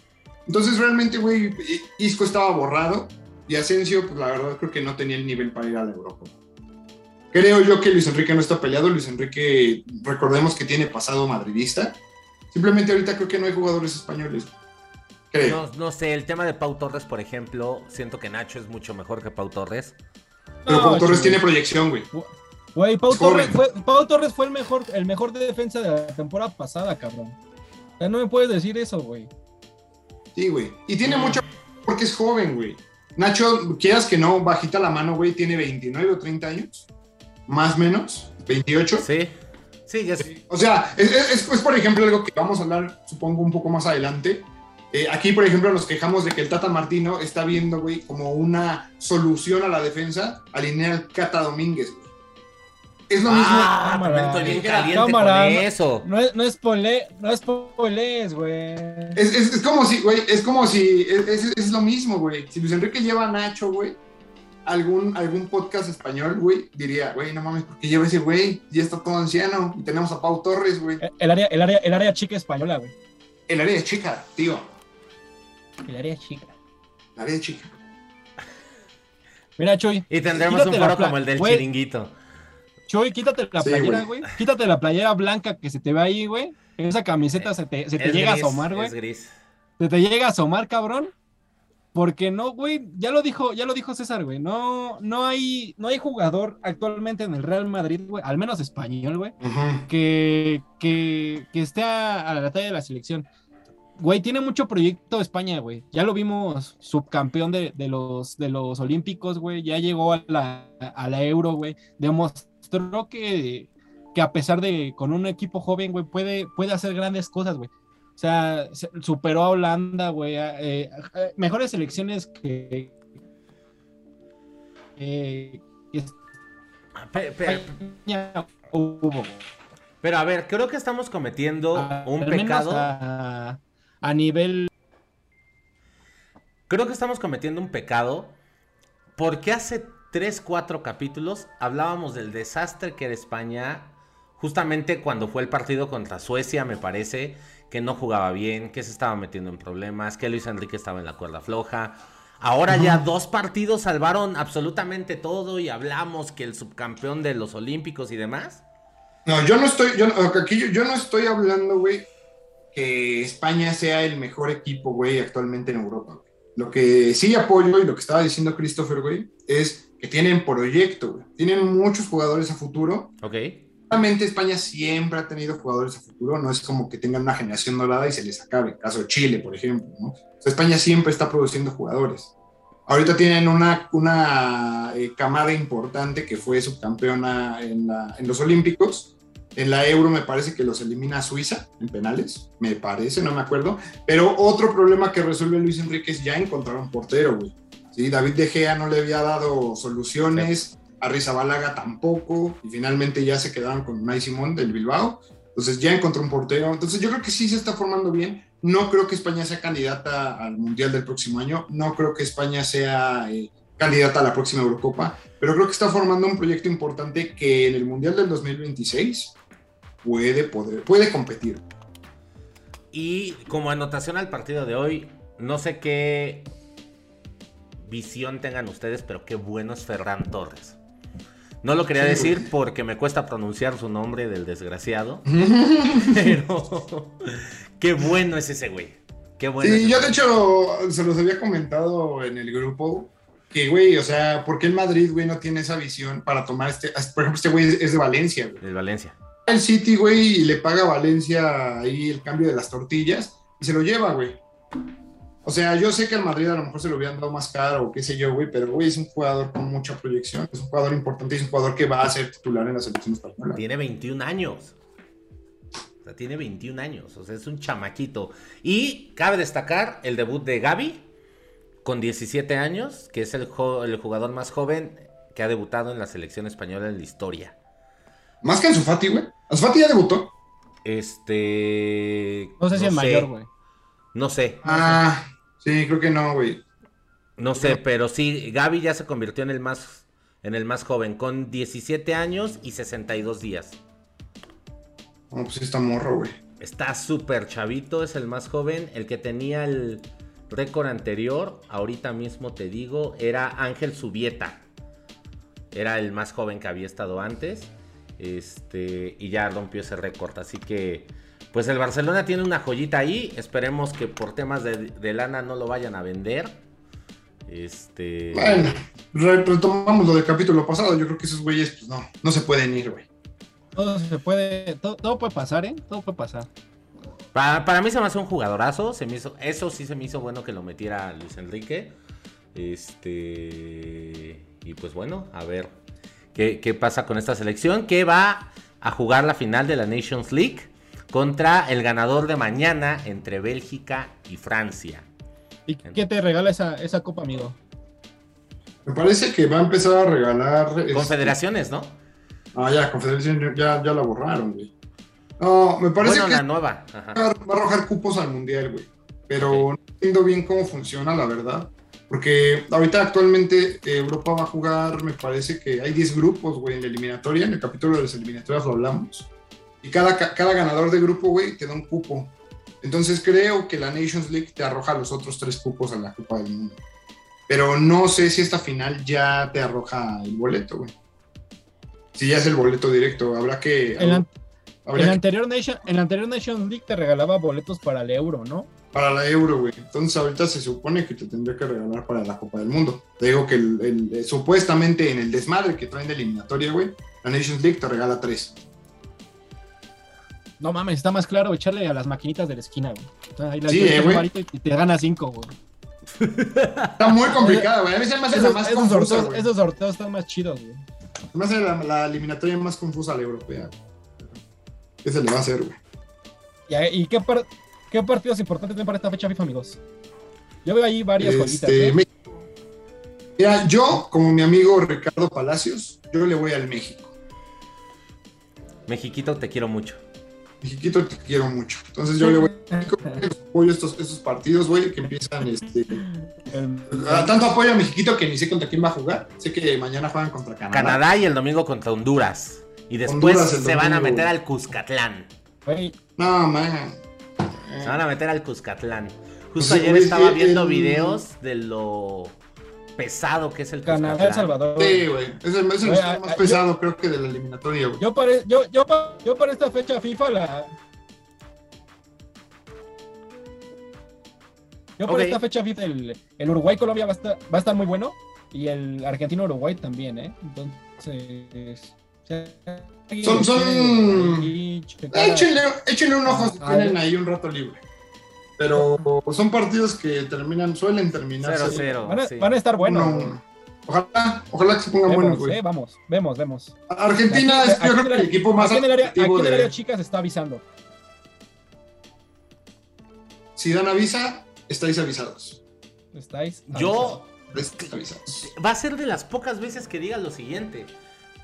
Entonces, realmente, güey, Isco estaba borrado. Y Asensio, pues la verdad, creo que no tenía el nivel para ir a la Europa. Creo yo que Luis Enrique no está peleado. Luis Enrique, recordemos que tiene pasado madridista. Simplemente ahorita creo que no hay jugadores españoles. Creo. No, no sé, el tema de Pau Torres, por ejemplo, siento que Nacho es mucho mejor que Pau Torres. Pero No, Pau Torres tiene proyección, güey. Güey, Pau. Torres, fue, Pau Torres fue el mejor, el mejor de defensa de la temporada pasada, cabrón. O sea, no me puedes decir eso, güey. Sí, güey. Y tiene mucho porque es joven, güey. Nacho, quieras que no, bajita la mano, güey, tiene 29 o 30 años. Más o menos. 28. Sí. Sí, ya es- O sea, es, es- es, por ejemplo, algo que vamos a hablar, supongo, un poco más adelante. Eh, aquí, por ejemplo, nos quejamos de que el Tata Martino está viendo, güey, como una solución a la defensa, alinear al Cata Domínguez, güey. Es lo mismo. Ah, Cámara. también estoy bien caliente Cámara, con no- eso. No es, no es pole, no es spoilers, güey. Es, es- es como si, güey, es como si, es, es- es lo mismo, güey. Si Luis Enrique lleva a Nacho, güey, algún, algún podcast español, güey, diría, güey, no mames, ¿por qué lleva ese güey? Ya está todo anciano. Y tenemos a Pau Torres, güey. El área, el área, el área chica española, güey. El área de chica, tío. El área chica. El área de chica. Mira, Chuy. Y tendremos un foro como el del chiringuito. Chuy, quítate la playera, güey. Quítate la playera blanca que se te ve ahí, güey. Esa camiseta se te, se te Es llega gris, a asomar, güey. Es gris. Se te llega a asomar, cabrón. Porque no, güey, ya lo dijo, ya lo dijo César, güey. No, no hay, no hay jugador actualmente en el Real Madrid, güey, al menos español, güey, que, que, que esté a, a la talla de la selección. Güey, tiene mucho proyecto España, güey. Ya lo vimos subcampeón de, de los, de los Olímpicos, güey. Ya llegó a la, a la Euro, güey. Demostró que, que a pesar de con un equipo joven, güey, puede, puede hacer grandes cosas, güey. O sea, se- superó a Holanda, güey. eh, eh, mejores selecciones que, eh, que Pe- pe- España hubo. güey. pero a ver, creo que estamos cometiendo un pecado. A, a nivel Creo que estamos cometiendo un pecado porque hace 3, 4 capítulos hablábamos del desastre que era España, justamente cuando fue el partido contra Suecia, me parece, que no jugaba bien, que se estaba metiendo en problemas, que Luis Enrique estaba en la cuerda floja. Ahora ya dos partidos salvaron absolutamente todo y hablamos que el subcampeón de los Olímpicos y demás. No, yo no estoy, yo, no- aquí yo, yo no estoy hablando, güey, que España sea el mejor equipo, güey, actualmente en Europa. Lo que sí apoyo y lo que estaba diciendo Christopher, güey, es que tienen proyecto, güey. Tienen muchos jugadores a futuro. Ok. Realmente España siempre ha tenido jugadores a futuro, no es como que tengan una generación dorada y se les acabe. Caso de Chile, por ejemplo, ¿no? O sea, España siempre está produciendo jugadores. Ahorita tienen una, una eh, camada importante que fue subcampeona en, la- en los Olímpicos. En la Euro me parece que los elimina Suiza en penales, me parece, no me acuerdo. Pero otro problema que resuelve Luis Enrique es ya encontrar un portero, güey. Sí, David De Gea no le había dado soluciones, a Rizabalaga tampoco, y finalmente ya se quedaron con Unai Simón del Bilbao. Entonces ya encontró un portero. Entonces yo creo que sí se está formando bien. No creo que España sea candidata al Mundial del próximo año. No creo que España sea eh, candidata a la próxima Eurocopa. Pero creo que está formando un proyecto importante que en el Mundial del 2026 puede, poder, puede competir. Y como anotación al partido de hoy, no sé qué visión tengan ustedes, pero qué bueno es Ferran Torres. No lo quería decir porque me cuesta pronunciar su nombre del desgraciado, pero qué bueno es ese güey. Qué bueno. Sí, yo de hecho se los había comentado en el grupo que, güey, o sea, ¿por qué el Madrid, güey, no tiene esa visión para tomar este? Por ejemplo, este güey es, de Valencia, güey. El Valencia. El City, güey, y le paga a Valencia ahí el cambio de las tortillas y se lo lleva, güey. O sea, yo sé que al Madrid a lo mejor se lo hubieran dado más caro o qué sé yo, güey, pero, güey, es un jugador con mucha proyección, es un jugador importante, es un jugador que va a ser titular en la selección española. Tiene 21 años. O sea, tiene 21 años. O sea, es un chamaquito. Y cabe destacar el debut de Gaby con 17 años, que es el, jugador más joven que ha debutado en la selección española en la historia. Más que Ansu Fati, güey. Ansu Fati ya debutó. Este. No sé si el mayor, güey. No sé, Ah, sí, creo que no, güey. no sé, pero sí, Gaby ya se convirtió en el más en el más joven, con 17 años y 62 días. No, pues sí está morro, güey. Está súper chavito, es el más joven. El que tenía el récord anterior, ahorita mismo te digo, era Ángel Subieta. Era el más joven que había estado antes. Este, y ya rompió ese récord. Así que, pues el Barcelona tiene una joyita ahí. Esperemos que por temas de, de lana no lo vayan a vender. Este. Bueno, re- retomamos lo del capítulo pasado. Yo creo que esos güeyes, pues no, no se pueden ir, güey. Todo se puede, todo, todo puede pasar, ¿eh? Todo puede pasar. Para, para mí se me hace un jugadorazo. Se me hizo, eso sí se me hizo bueno que lo metiera Luis Enrique. Este. Y pues bueno, a ver qué, qué pasa con esta selección. Que va a jugar la final de la Nations League contra el ganador de mañana entre Bélgica y Francia. ¿Y qué te regala esa, esa copa, amigo? Me parece que va a empezar a regalar. este- Confederaciones, ¿no? Ah, ya, Confederación ya, ya la borraron, güey. No, me parece Bueno, que la nueva. Ajá. va a arrojar cupos al mundial, güey. Pero no entiendo bien cómo funciona, la verdad. Porque ahorita actualmente eh, Europa va a jugar, me parece que hay 10 grupos, güey, en la eliminatoria. En el capítulo de las eliminatorias lo hablamos. Y cada, ca- cada ganador de grupo, güey, te da un cupo. Entonces creo que la Nations League te arroja los otros tres cupos a la Copa del Mundo. Pero no sé si esta final ya te arroja el boleto, güey. Si ya es el boleto directo, habrá que... En la, habría en la anterior Nation, en la anterior Nation League te regalaba boletos para el euro, ¿no? para la Euro, güey. Entonces ahorita se supone que te tendría que regalar para la Copa del Mundo. Te digo que el- el- eh, supuestamente en el desmadre que traen de eliminatoria, güey, la Nations League te regala tres. No mames, está más claro echarle a las maquinitas de la esquina, güey. Ahí las Sí, eh, güey. y te gana cinco, güey. Está muy complicado, güey. A mí se me hace la Esos, más esos confusa, sorteos, güey. esos sorteos están más chidos, güey. Se me hace la, la eliminatoria más confusa a la europea. ¿Qué se le va a hacer, güey? ¿Y, qué, par- qué partidos importantes tienen para esta fecha FIFA, amigos? Yo veo ahí varias Este, ¿eh? Mira, yo, como mi amigo Ricardo Palacios, yo le voy al México. Mexiquito, te quiero mucho. Mexiquito, te quiero mucho. Entonces yo le voy México. Apoyo estos, estos partidos, güey, que empiezan este, tanto apoyo a Mexiquito que ni sé contra quién va a jugar. Sé que mañana juegan contra Canadá. Canadá y el domingo contra Honduras. Y después Honduras se van a meter al Cuscatlán. güey, No, man. Se van a meter al Cuscatlán. Justo Sí, ayer estaba viendo el- videos de lo pesado que es el Canadá, El. Salvador. Sí, güey. Es el, es el más pesado, creo que de la eliminatoria, güey. Yo para, yo, yo, pa- yo para esta fecha FIFA la. Yo para esta fecha FIFA el, el Uruguay-Colombia va a, estar, va a estar muy bueno. Y el Argentino-Uruguay también, ¿eh? Entonces. Son- son- Échenle, échenle un ojo si Ah, tienen ah, ahí un rato libre. Pero son partidos que terminan, suelen terminar 0-0. Van a, sí. van a estar buenos. uno. Ojalá, ojalá que se pongan Vemos, buenos, güey. eh, vamos, vemos, vemos. Argentina Aquí- es yo creo el- equipo más aquí en el área, aquí atractivo en el área de... chica se está avisando. Si dan avisa, estáis avisados. Yo Estáis avisados. Estáis avisados. va a ser de las pocas veces que diga lo siguiente,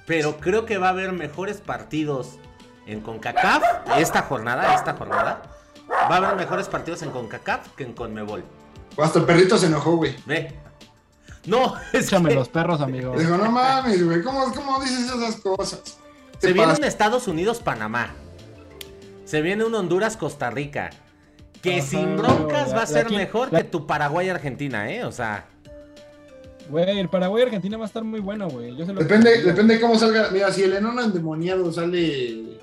pero creo que va a haber mejores partidos en CONCACAF esta jornada, esta jornada. Va a haber mejores partidos en CONCACAF que en CONMEBOL. Hasta el perrito se enojó, güey. Ve. No, es Échame que los perros, amigo. Dijo, no mames, güey, ¿cómo, ¿cómo dices esas cosas? se viene pasa. un Estados Unidos Panamá. Se viene un Honduras Costa Rica. Que Ajá, sin broncas la- va a ser mejor la- que tu Paraguay Argentina, ¿eh? O sea, Güey, el Paraguay-Argentina va a estar muy bueno, güey. Yo se lo Depende, depende de cómo salga. Mira, si el enano endemoniado sale.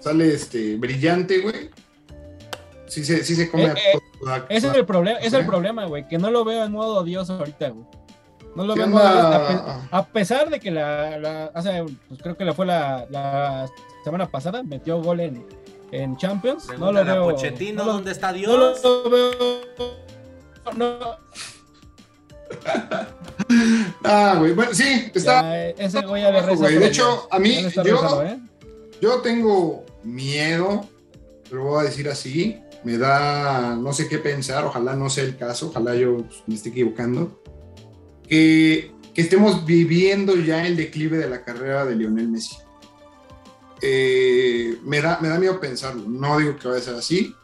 Sale este brillante, güey. Sí se, sí se come Eh, a eh, Ese es el problema, es el problema, güey, que no lo veo en modo odioso ahorita, güey. No lo ¿Qué veo en modo odioso, a, pe- a pesar de que la, la- hace, pues creo que la fue la, la semana pasada, metió gol en, en Champions. No lo a veo. Pochettino no lo- dónde está no Dios. lo veo. No, Ah, güey. Bueno, sí, está. ya, eh, ese güey ya le reza. güey. De hecho, a mí, yo- rezando, ¿eh? Yo tengo miedo, lo voy a decir así. Me da no sé qué pensar, ojalá no sea el caso, ojalá yo pues, me esté equivocando. Que, que estemos viviendo ya el declive de la carrera de Lionel Messi. Eh, me, da, me da miedo pensarlo. No digo que vaya a ser así,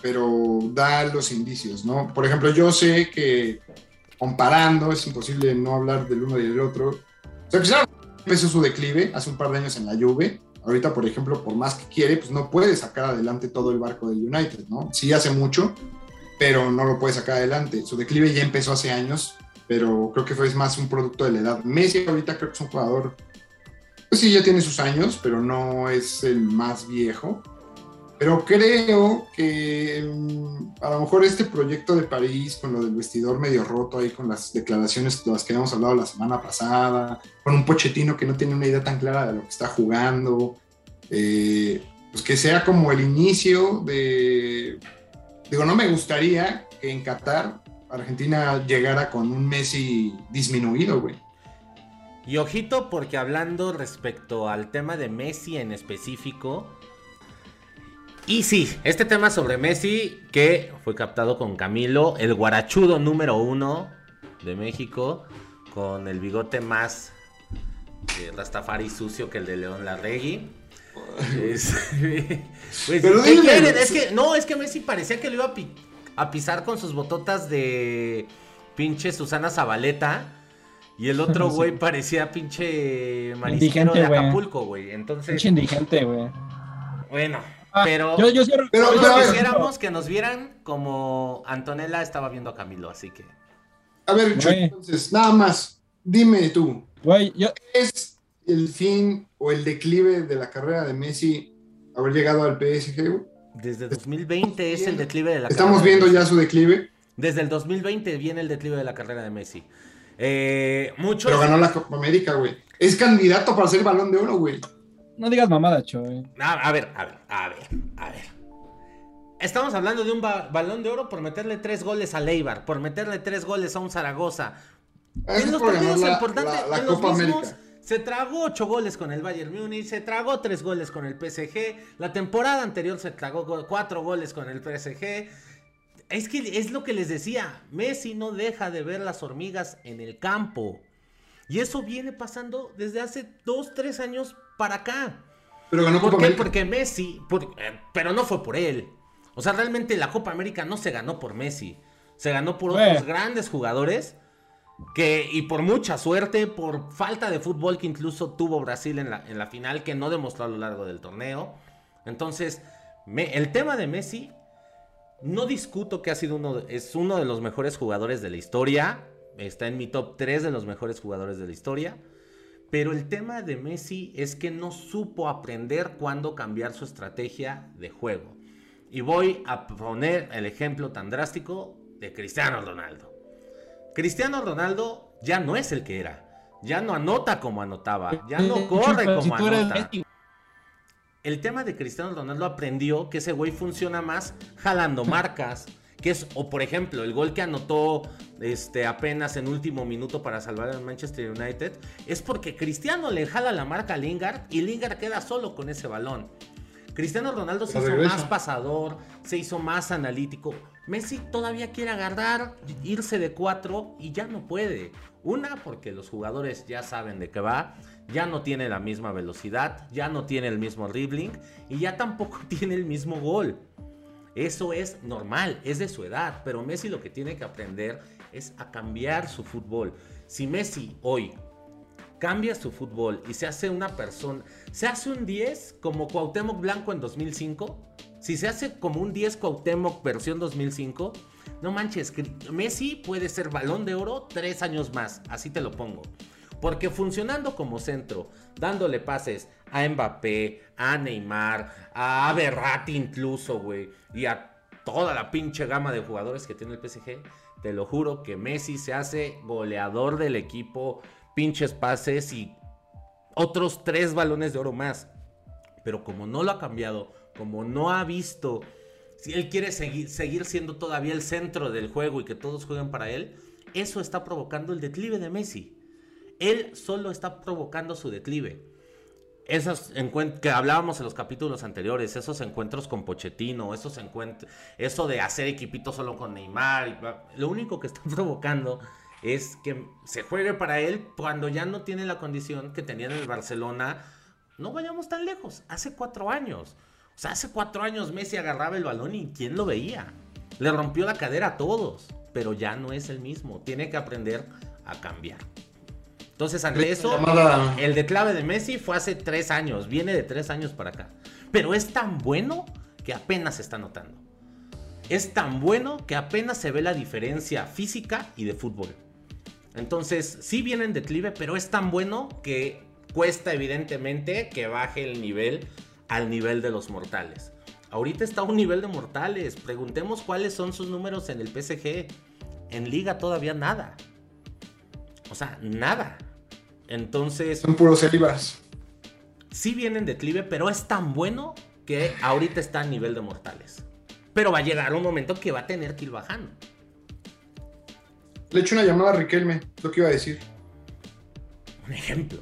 pero da los indicios, ¿no? Por ejemplo, yo sé que comparando, es imposible no hablar del uno y del otro. O sea, Cristiano empezó su declive hace un par de años en la Juve. Ahorita, por ejemplo, por más que quiere, pues no puede sacar adelante todo el barco del United, ¿no? Sí hace mucho, pero no lo puede sacar adelante. Su declive ya empezó hace años, pero creo que fue más un producto de la edad. Messi ahorita creo que es un jugador, pues sí, ya tiene sus años, pero no es el más viejo. Pero creo que mm, a lo mejor este proyecto de París, con lo del vestidor medio roto ahí, con las declaraciones de las que habíamos hablado la semana pasada, con un Pochettino que no tiene una idea tan clara de lo que está jugando, eh, pues que sea como el inicio de... Digo, no me gustaría que en Qatar Argentina llegara con un Messi disminuido, güey. Y ojito, porque hablando respecto al tema de Messi en específico. Y sí, este tema sobre Messi, que fue captado con Camilo, el guarachudo número uno de México, con el bigote más eh, rastafari sucio que el de León Larregui. Es- pues, Pero ¿qué quieren? Es que, no, es que Messi parecía que lo iba a, pi- a pisar con sus bototas de pinche Susana Zabaleta. Y el otro Sí. güey parecía pinche marisquero Indigente, de. Acapulco, güey. Entonces, Pinche indigente, güey. bueno, pero Yo, yo cierro- Pero- todos pero a ver. quisiéramos que nos vieran como Antonella estaba viendo a Camilo, así que. A ver, Chuy, entonces, nada más, dime tú, Güey, yo, ¿es el fin o el declive de la carrera de Messi haber llegado al PSG? Desde 2020 es el declive de la Estamos carrera de viendo Messi. ya su declive, Desde el 2020 viene el declive de la carrera de Messi. Eh, muchos. pero ganó la Copa América, güey. Es candidato para ser balón de oro, güey. No digas mamada, Choy. A, a ver, a ver, a ver, a ver. Estamos hablando de un ba- balón de oro por meterle tres goles a Leibar, por meterle tres goles a un Zaragoza. Es en los partidos la, importantes, la- la en los mismos, América. se tragó ocho goles con el Bayern Múnich, se tragó tres goles con el PSG, la temporada anterior se tragó cuatro goles con el PSG. Es que es lo que les decía, Messi no deja de ver las hormigas en el campo. Y eso viene pasando desde hace dos, tres años para acá. Pero ganó ¿Por Copa qué? América. Porque Messi, por- eh, pero no fue por él. O sea, realmente la Copa América no se ganó por Messi. Se ganó por otros grandes jugadores que, y por mucha suerte, por falta de fútbol que incluso tuvo Brasil en la, en la final, que no demostró a lo largo del torneo. Entonces, me- el tema de Messi, no discuto que ha sido uno, de- es uno de los mejores jugadores de la historia. Está en mi top 3 de los mejores jugadores de la historia. Pero el tema de Messi es que no supo aprender cuándo cambiar su estrategia de juego. Y voy a poner el ejemplo tan drástico de Cristiano Ronaldo. Cristiano Ronaldo ya no es el que era. Ya no anota como anotaba. Ya no corre como anota. El tema de Cristiano Ronaldo aprendió que ese güey funciona más jalando marcas. Que es, o por ejemplo, el gol que anotó este, apenas en último minuto para salvar al Manchester United, es porque Cristiano le jala la marca a Lingard y Lingard queda solo con ese balón. Cristiano Ronaldo se hizo más pasador, se hizo más analítico. Messi todavía quiere agarrar, irse de cuatro y ya no puede. Una, porque los jugadores ya saben de qué va, ya no tiene la misma velocidad, ya no tiene el mismo dribbling y ya tampoco tiene el mismo gol. Eso es normal, es de su edad, pero Messi lo que tiene que aprender es a cambiar su fútbol. Si Messi hoy cambia su fútbol y se hace una persona, se hace un 10 como Cuauhtémoc Blanco en 2005, si se hace como un 10 Cuauhtémoc versión 2005, no manches, Messi puede ser balón de oro tres años más, así te lo pongo. Porque funcionando como centro, dándole pases a Mbappé, a Neymar, a Berratti incluso, güey, y a toda la pinche gama de jugadores que tiene el PSG, te lo juro que Messi se hace goleador del equipo, pinches pases y otros tres balones de oro más. Pero como no lo ha cambiado, como no ha visto, si él quiere seguir, seguir siendo todavía el centro del juego y que todos jueguen para él, eso está provocando el declive de Messi. Él solo está provocando su declive. Esos que hablábamos en los capítulos anteriores, esos encuentros con Pochettino, esos eso de hacer equipito solo con Neymar, lo único que está provocando es que se juegue para él cuando ya no tiene la condición que tenía en el Barcelona. No vayamos tan lejos, hace cuatro años. O sea, hace cuatro años Messi agarraba el balón y ¿quién lo veía? Le rompió la cadera a todos, pero ya no es el mismo. Tiene que aprender a cambiar. Entonces, ante eso, el declave de Messi fue hace tres años, viene de tres años para acá. Pero es tan bueno que apenas se está notando. Es tan bueno que apenas se ve la diferencia física y de fútbol. Entonces, sí viene en declive, pero es tan bueno que cuesta evidentemente que baje el nivel al nivel de los mortales. Ahorita está a un nivel de mortales. Preguntemos cuáles son sus números en el PSG. En liga todavía nada. Sea, nada. Entonces... Son puros celibas. Sí viene en declive, pero es tan bueno que ahorita está a nivel de mortales. Pero va a llegar un momento que va a tener que ir bajando. Le echo una llamada a Riquelme, lo que iba a decir. Un ejemplo.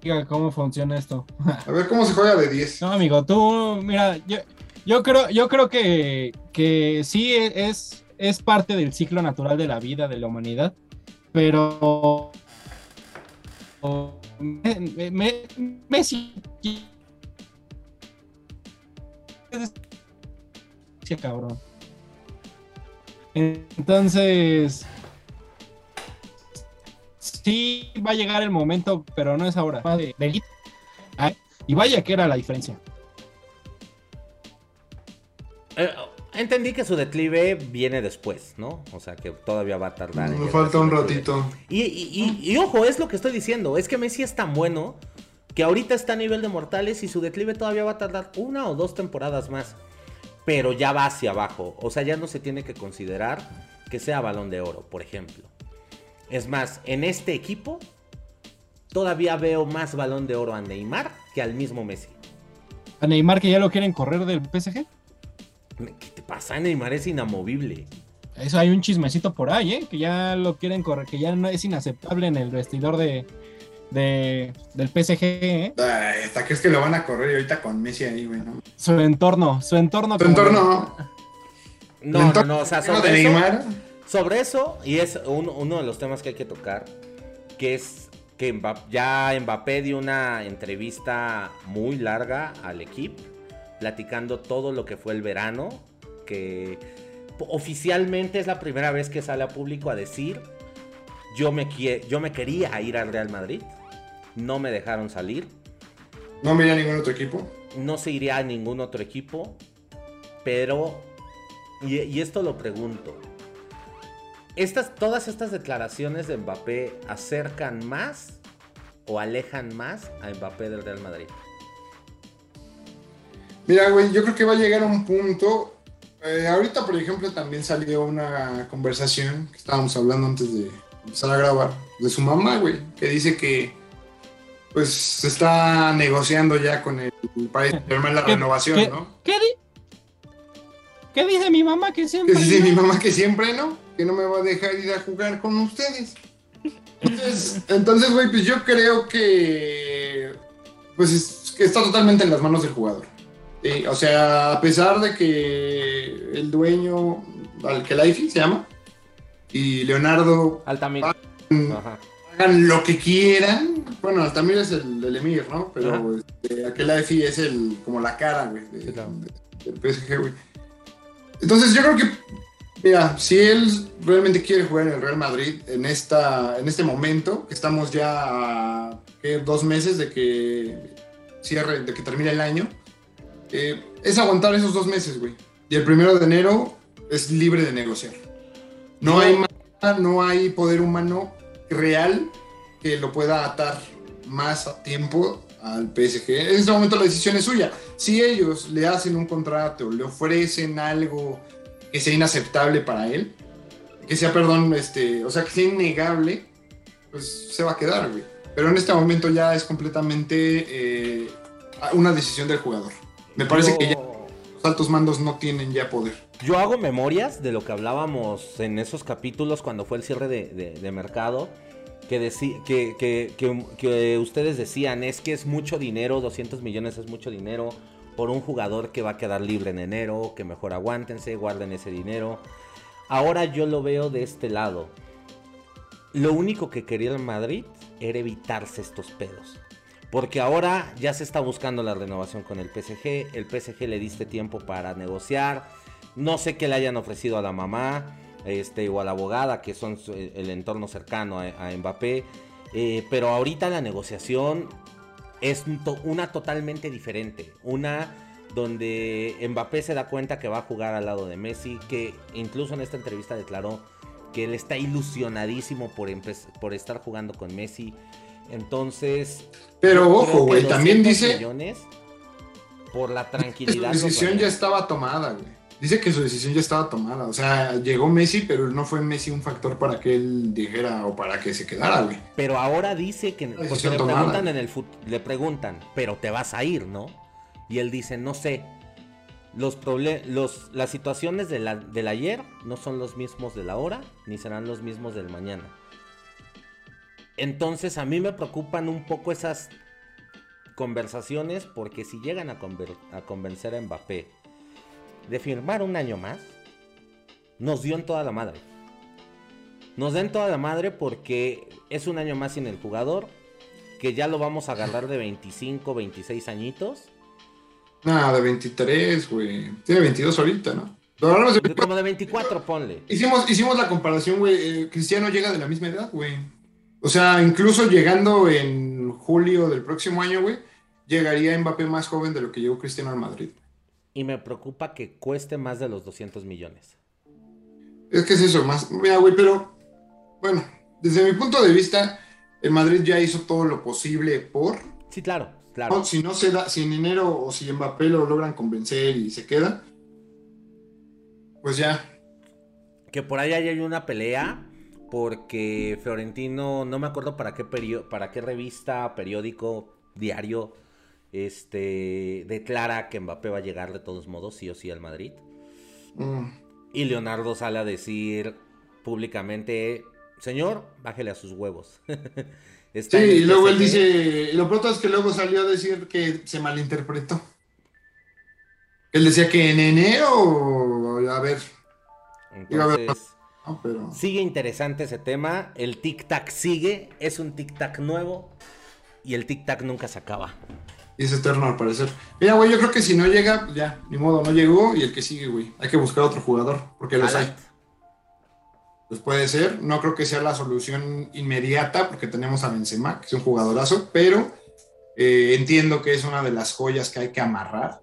Diga cómo funciona esto. A ver cómo se juega de 10. No, amigo, tú, mira, yo, yo creo, yo creo que, que sí es, es parte del ciclo natural de la vida, de la humanidad, pero Messi sí, cabrón. Entonces, sí va a llegar el momento, pero no es ahora. Y vaya que era la diferencia. Eh, entendí que su declive viene después, ¿no? O sea, que todavía va a tardar. Me falta un ratito. Y, ojo, es lo que estoy diciendo. Es que Messi es tan bueno que ahorita está a nivel de mortales y su declive todavía va a tardar una o dos temporadas más pero ya va hacia abajo. O sea, ya no se tiene que considerar que sea balón de oro, por ejemplo. Es más, en este equipo todavía veo más balón de oro a Neymar que al mismo Messi. ¿A Neymar que ya lo quieren correr del PSG? ¿Qué te pasa? Neymar es inamovible. Eso hay un chismecito por ahí, ¿eh? Que ya lo quieren correr, que ya no es inaceptable en el vestidor de, de, del PSG. ¿eh? hasta que es que lo van a correr ahorita con Messi ahí, güey. Su entorno, su entorno. Su entorno. No, no, no, o sea, sobre eso, sobre eso, y es uno de los temas que hay que tocar, que es que ya Mbappé dio una entrevista muy larga al equipo, platicando todo lo que fue el verano, que oficialmente es la primera vez que sale a público a decir, yo me, yo me quería ir al Real Madrid, no me dejaron salir. ¿No me iría a ningún otro equipo? No se iría a ningún otro equipo, pero, y, esto lo pregunto, estas, todas estas declaraciones de Mbappé acercan más o alejan más a Mbappé del Real Madrid? Mira, güey, yo creo que va a llegar a un punto. Eh, ahorita, por ejemplo, también salió una conversación que estábamos hablando antes de empezar a grabar de su mamá, güey, que dice que pues se está negociando ya con el, país firmar la ¿Qué- renovación, qué- ¿no? ¿Qué, di- ¿Qué dice mi mamá que siempre? Que dice mi mamá que siempre no, que no me va a dejar ir a jugar con ustedes. Entonces, entonces, güey, pues yo creo que pues es- que está totalmente en las manos del jugador. Sí, o sea, a pesar de que el dueño, Alkelaifi se llama, y Leonardo Altamira. hagan lo que quieran. Bueno, Altamir es el, el emir, ¿no? Pero este, Akelaifi es el, como la cara, güey, de- Sí, claro. de- del PSG, güey. Entonces yo creo que, mira, si él realmente quiere jugar en el Real Madrid en, esta, en este momento, que estamos ya a ¿qué? dos meses de que cierre, de que termine el año, eh, es aguantar esos dos meses, güey. Y el primero de enero es libre de negociar. No hay no hay poder humano real que lo pueda atar más a tiempo al PSG. En este momento la decisión es suya. Si ellos le hacen un contrato, le ofrecen algo que sea inaceptable para él, que sea, perdón, este, o sea, que sea innegable, pues se va a quedar, güey. Pero en este momento ya es completamente eh, una decisión del jugador. Me parece Yo- que ya los altos mandos no tienen ya poder. Yo hago memorias de lo que hablábamos en esos capítulos cuando fue el cierre de, de- de mercado. Que, que, que- que- que ustedes decían, es que es mucho dinero, 200 millones es mucho dinero por un jugador que va a quedar libre en enero, que mejor aguántense, guarden ese dinero. Ahora yo lo veo de este lado. Lo único que quería el Madrid era evitarse estos pedos. Porque ahora ya se está buscando la renovación con el PSG. El PSG le diste tiempo para negociar. No sé qué le hayan ofrecido a la mamá este, o a la abogada, que son el entorno cercano a, Mbappé. Eh, pero ahorita la negociación es una totalmente diferente. Una donde Mbappé se da cuenta que va a jugar al lado de Messi, que incluso en esta entrevista declaró que él está ilusionadísimo por estar jugando con Messi. Entonces, Pero ojo, güey, también 200 dice millones por la tranquilidad. su decisión ya estaba tomada, güey. Dice que su decisión ya estaba tomada. O sea, llegó Messi, pero no fue Messi un factor para que él dijera o para que se quedara, güey. Pero ahora dice que porque le tomada. preguntan en el fut- le preguntan, pero te vas a ir, ¿no? Y él dice, no sé. Los las situaciones de la- del ayer no son los mismos de la hora, ni serán los mismos del mañana. Entonces a mí me preocupan un poco esas conversaciones porque si llegan a, conver- a convencer a Mbappé de firmar un año más, nos dio en toda la madre. Nos den toda la madre porque es un año más sin el jugador, que ya lo vamos a agarrar de 25, 26 añitos. Nada, de 23, güey. Tiene 22 ahorita, ¿no? Como de 24, ponle. Hicimos, hicimos la comparación, güey. eh, Cristiano llega de la misma edad, güey. O sea, incluso llegando en julio del próximo año, güey, llegaría Mbappé más joven de lo que llegó Cristiano al Madrid. Y me preocupa que cueste más de los 200 millones. Es que es eso, más. Mira, güey, pero bueno, desde mi punto de vista, el Madrid ya hizo todo lo posible por. Sí, claro, claro. ¿no? Si no se da, si en enero o si Mbappé lo logran convencer y se queda, pues ya. Que por ahí hay una pelea porque Florentino, no me acuerdo para qué perio- para qué revista, periódico, diario, este declara que Mbappé va a llegar de todos modos sí o sí al Madrid. mm, Y Leonardo sale a decir públicamente, señor, bájele a sus huevos. Sí, y luego él dice, lo pronto es que luego salió a decir que se malinterpretó. Él decía que en enero, a ver, iba a ver. No, pero sigue interesante ese tema. El tic-tac sigue, es un tic-tac nuevo y el tic-tac nunca se acaba. y es eterno al parecer. Mira, güey, yo creo que si no llega, pues ya, ni modo, no llegó y el que sigue, güey. Hay que buscar otro jugador, porque los hay. Pues puede ser, no creo que sea la solución inmediata, porque tenemos a Benzema, que es un jugadorazo, pero eh, entiendo que es una de las joyas que hay que amarrar.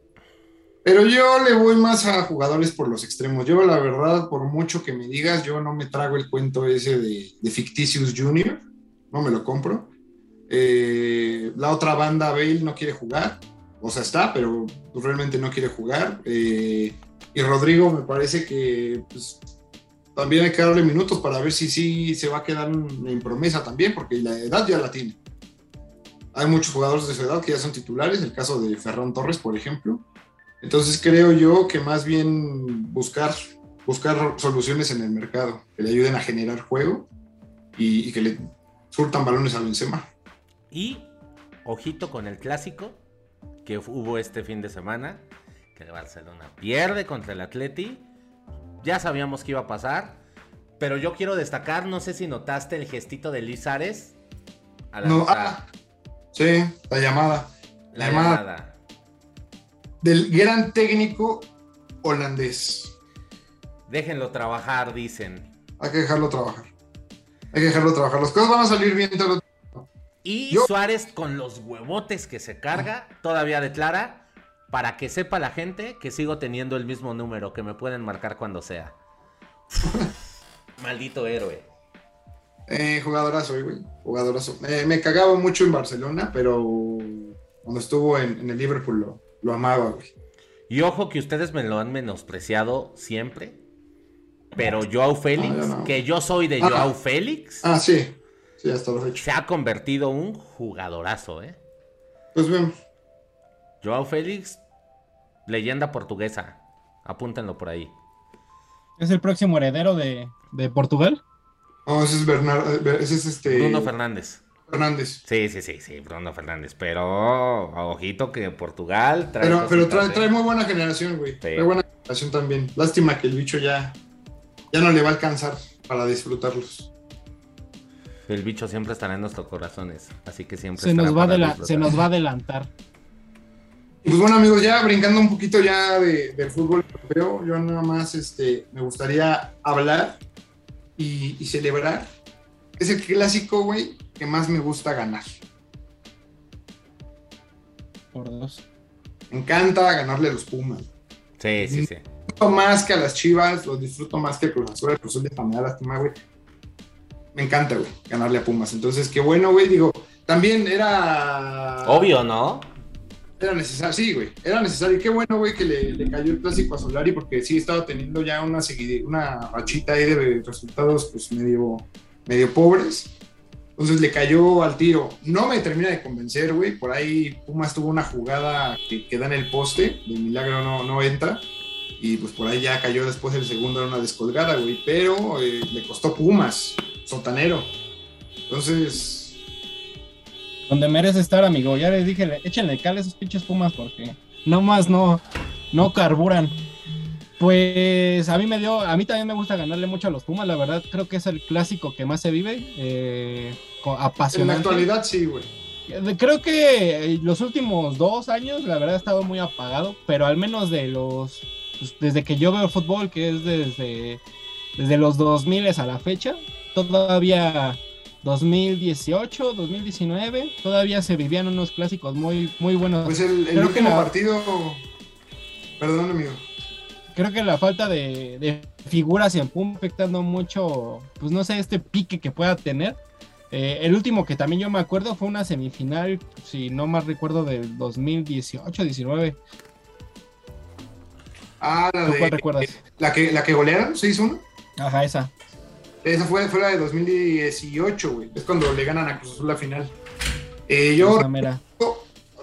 Pero yo le voy más a jugadores por los extremos. Yo, la verdad, por mucho que me digas, yo no me trago el cuento ese de, de Fictitious Junior. No me lo compro. Eh, la otra banda, Bale, no quiere jugar. O sea, está, pero realmente no quiere jugar. Eh, y Rodrigo me parece que pues, también hay que darle minutos para ver si sí se va a quedar en, promesa también, porque la edad ya la tiene. hay muchos jugadores de su edad que ya son titulares, el caso de Ferran Torres, por ejemplo. Entonces creo yo que más bien buscar, buscar soluciones en el mercado que le ayuden a generar juego y, y que le surtan balones a Benzema. Y ojito con el clásico que hubo este fin de semana, que el Barcelona pierde contra el Atleti. Ya sabíamos que iba a pasar, pero yo quiero destacar, no sé si notaste el gestito de Luis Ares. A la no, ah, sí, la llamada. La, llamada. Del gran técnico holandés. Déjenlo trabajar, dicen. Hay que dejarlo trabajar. Hay que dejarlo trabajar. Las cosas van a salir bien. Y Suárez con los huevotes que se carga, todavía declara, para que sepa la gente que sigo teniendo el mismo número, que me pueden marcar cuando sea. Maldito héroe. Eh, jugadorazo, güey. Jugadorazo. me cagaba mucho en Barcelona, pero cuando estuvo en, el Liverpool lo, lo amaba, güey. Y ojo que ustedes me lo han menospreciado siempre. Pero Joao Félix, que yo soy de ah. Joao Félix. Ah, sí. Sí, hasta lo Se ha convertido un jugadorazo, ¿eh? Pues bien. Joao Félix, leyenda portuguesa. Apúntenlo por ahí. ¿Es el próximo heredero de, Portugal? No, ese es Bernardo. Eh, ese es este. Bruno Fernández. Fernández. Sí, sí, sí, sí, Bruno Fernández. Pero, ojito que Portugal trae. Pero, pero trae, trae, muy buena generación, güey. Trae buena generación también. Lástima que el bicho ya, ya no le va a alcanzar para disfrutarlos. El bicho siempre estará en nuestros corazones, así que siempre se nos va se nos va a adelantar. Pues bueno amigos, ya brincando un poquito ya de, del fútbol europeo, yo nada más este, me gustaría hablar y, celebrar. Es el clásico, güey, que más me gusta ganar. Por dos. Me encanta ganarle a los Pumas. Sí, sí, sí. Disfruto más que a las Chivas, los disfruto más que a Cruz Azul, el Cruz Azul de familia lástima, güey me encanta, güey, ganarle a Pumas. Entonces, qué bueno, güey, digo, también era... Obvio, ¿no? Era necesario, sí, güey, era necesario. Y qué bueno, güey, que le, cayó el clásico a Solari, porque sí estaba teniendo ya una, una rachita ahí de resultados, pues, medio, medio pobres. Entonces le cayó al tiro. No me termina de convencer, güey. Por ahí Pumas tuvo una jugada que, queda en el poste, de milagro no, no entra. Y pues por ahí ya cayó después el segundo, era una descolgada, güey. Pero eh, le costó Pumas sotanero. Entonces. Donde merece estar, amigo. Ya les dije, échenle cal a esos pinches pumas porque nomás no, no carburan. Pues a mí me dio, a mí también me gusta ganarle mucho a los Pumas, la verdad creo que es el clásico que más se vive, eh, apasionante. En la actualidad sí, güey. Creo que los últimos dos años, la verdad, ha estado muy apagado, pero al menos de los, pues, desde que yo veo fútbol, que es desde, desde los 2000 a la fecha, todavía 2018, 2019, todavía se vivían unos clásicos muy, muy buenos. Pues el, último partido, perdón amigo. Creo que la falta de, figuras en Pum afectando mucho, pues no sé, este pique que pueda tener. Eh, el último que también yo me acuerdo fue una semifinal, si no más recuerdo, del 2018-19. Ah, la de, recuerdas? La que, la que golearon, ¿6-1? Ajá, esa. Esa fue, fue la de 2018, güey. Es cuando le ganan a Cruz Azul la final. Eh, yo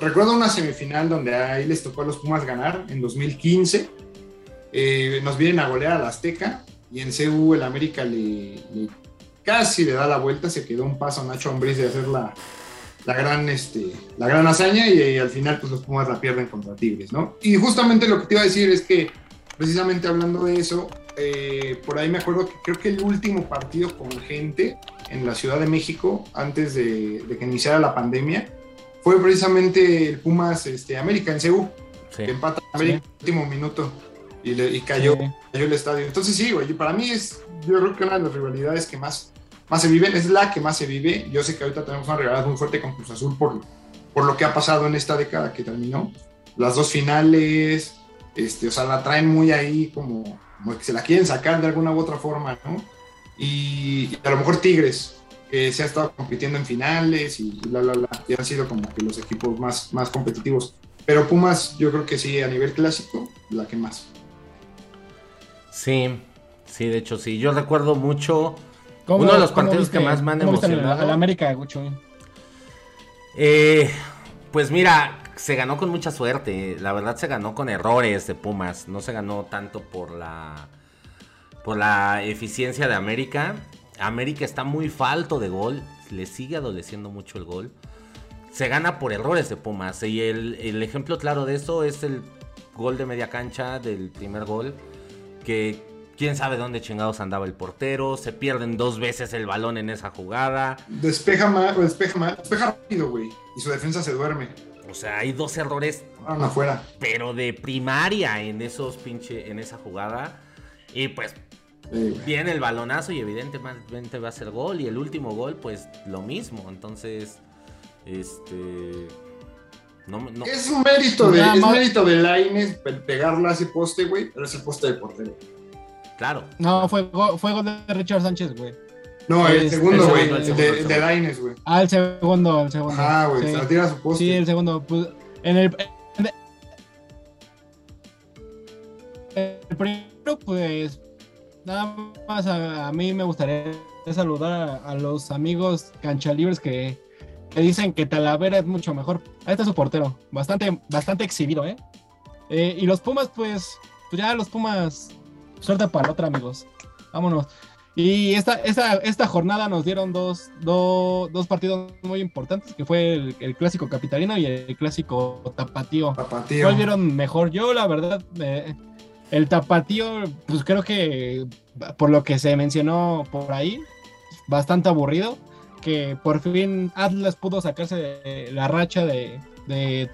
recuerdo, una semifinal donde ahí les tocó a los Pumas ganar en 2015. Eh, nos vienen a golear a la Azteca y en CU el América le, casi le da la vuelta. Se quedó un paso a Nacho Ambriz de hacer la, gran, este, la gran hazaña y, al final pues los Pumas la pierden contra Tigres, ¿no? Y justamente lo que te iba a decir es que precisamente hablando de eso, eh, por ahí me acuerdo que creo que el último partido con gente en la Ciudad de México, antes de, que iniciara la pandemia, fue precisamente el Pumas este, América en CEU, que empata América en el último minuto y, cayó, cayó, el estadio. Entonces sí, güey, para mí es, yo creo que una de las rivalidades que más, más se viven, es la que más se vive. Yo sé que ahorita tenemos una rivalidad muy fuerte con Cruz Azul por, por lo que ha pasado en esta década que terminó. Las dos finales, este, o sea, la traen muy ahí como como que se la quieren sacar de alguna u otra forma, ¿no? Y, a lo mejor Tigres, que se ha estado compitiendo en finales y bla, bla, bla, y han sido como que los equipos más, más competitivos. Pero Pumas, yo creo que sí, a nivel clásico, la que más. Sí, sí, de hecho sí. Yo recuerdo mucho uno de los partidos que más me han emocionado. Al América, Gucho. Eh, pues mira, se ganó con mucha suerte. La verdad se ganó con errores de Pumas. No se ganó tanto por la por la eficiencia de América. América está muy falto de gol. Le sigue adoleciendo mucho el gol. Se gana por errores de Pumas. Y el, el ejemplo claro de eso es el gol de media cancha del primer gol. Que quién sabe dónde chingados andaba el portero. Se pierden dos veces el balón en esa jugada. Despeja mal, despeja mal, despeja rápido, güey. Y su defensa se duerme. O sea, hay dos errores. Van afuera. Pero de primaria en esos pinche, en esa jugada. Y pues viene el balonazo y evidentemente va a ser gol. Y el último gol, pues lo mismo. Entonces, este. No, Es un mérito de, es mérito de Laines pegarla a ese poste, güey, pero es el poste de portero. Claro. No, fue, fue gol de Richard Sánchez, güey. No, el, segundo, güey, de, de Laines, güey. Ah, el segundo, el segundo. Ah, güey, se la tira a su poste. Sí, el segundo. Pues, en el, el primero, pues, nada más a, mí me gustaría saludar a, los amigos canchalibres que, que, dicen que Talavera es mucho mejor. Ahí está su portero, bastante, bastante exhibido, ¿eh? ¿eh? Y los Pumas, pues, pues ya los Pumas, suerte para la otra, amigos. Vámonos. Y esta, esta, esta jornada nos dieron dos, dos, partidos muy importantes, que fue el, clásico capitalino y el clásico tapatío. tapatío. ¿Cuál vieron mejor? Yo, la verdad, eh, el tapatío, pues creo que por lo que se mencionó por ahí, bastante aburrido, que por fin Atlas pudo sacarse la racha de,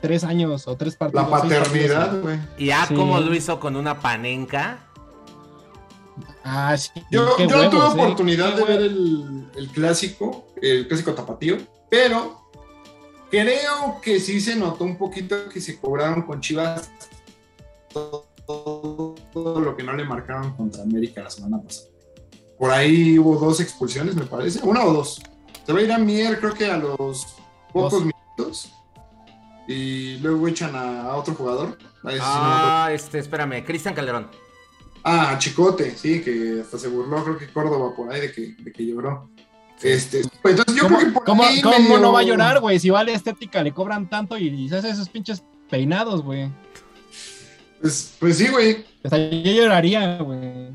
tres años o tres partidos. La paternidad, güey. Y ya como lo hizo con una panenca Ah, sí. Yo, yo tuve oportunidad de ver el, clásico, el clásico tapatío, pero creo que sí se notó un poquito que se cobraron con Chivas todo, lo que no le marcaron contra América la semana pasada. Por ahí hubo dos expulsiones, me parece, una o dos. Se va a ir a Mier, creo que a los pocos minutos. Y luego echan a, otro jugador. ah, este, espérame, Cristian Calderón. Ah, Chicote, sí, que hasta se burló, creo que Córdoba por ahí de que, de que lloró. Este, pues entonces yo ¿Cómo, creo que por ¿cómo, ¿cómo no va a llorar, güey? Si vale estética, le cobran tanto y, se hace esos pinches peinados, güey. Pues, pues sí, güey. O sea, yo lloraría, güey.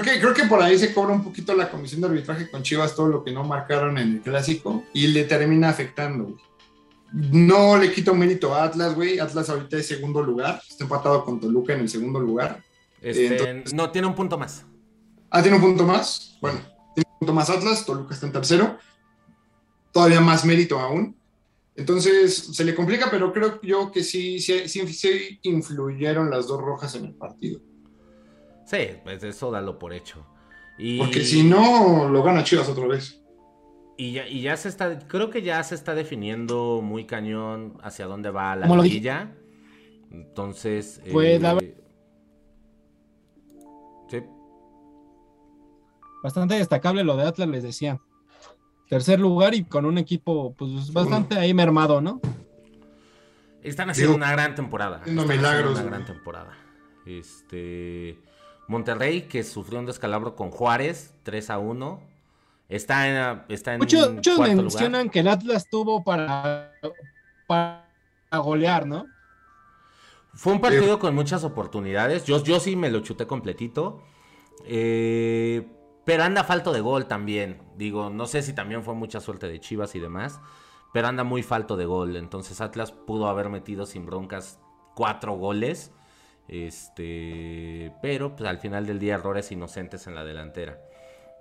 Creo que, creo que por ahí se cobra un poquito la comisión de arbitraje con Chivas, todo lo que no marcaron en el clásico, y le termina afectando, güey. No le quito mérito a Atlas, güey. Atlas ahorita es segundo lugar. Está empatado con Toluca en el segundo lugar. Este, no, tiene un punto más. Ah, tiene un punto más. Bueno, tiene un punto más Atlas. Toluca está en tercero. Todavía más mérito aún. Entonces se le complica, pero creo yo que sí, sí, sí, influyeron las dos rojas en el partido. Sí, pues eso dalo por hecho. Porque si no, lo gana Chivas otra vez. Y ya, y ya se está, creo que ya se está definiendo muy cañón hacia dónde va la liguilla. Entonces. Pues sí. Bastante destacable lo de Atlas, les decía. Tercer lugar y con un equipo, pues bastante ahí mermado, ¿no? Están haciendo una gran temporada. No milagros. Una gran temporada. Este. Monterrey, que sufrió un descalabro con Juárez, 3 a 1 Está en, está muchos, mencionan que el Atlas tuvo para, para golear, ¿no? Fue un partido con muchas oportunidades. Yo, yo sí me lo chuté completito. Eh, pero anda falto de gol también. Digo, no sé si también fue mucha suerte de Chivas y demás. Pero anda muy falto de gol. Entonces Atlas pudo haber metido sin broncas cuatro goles. Este. Pero pues al final del día errores inocentes en la delantera.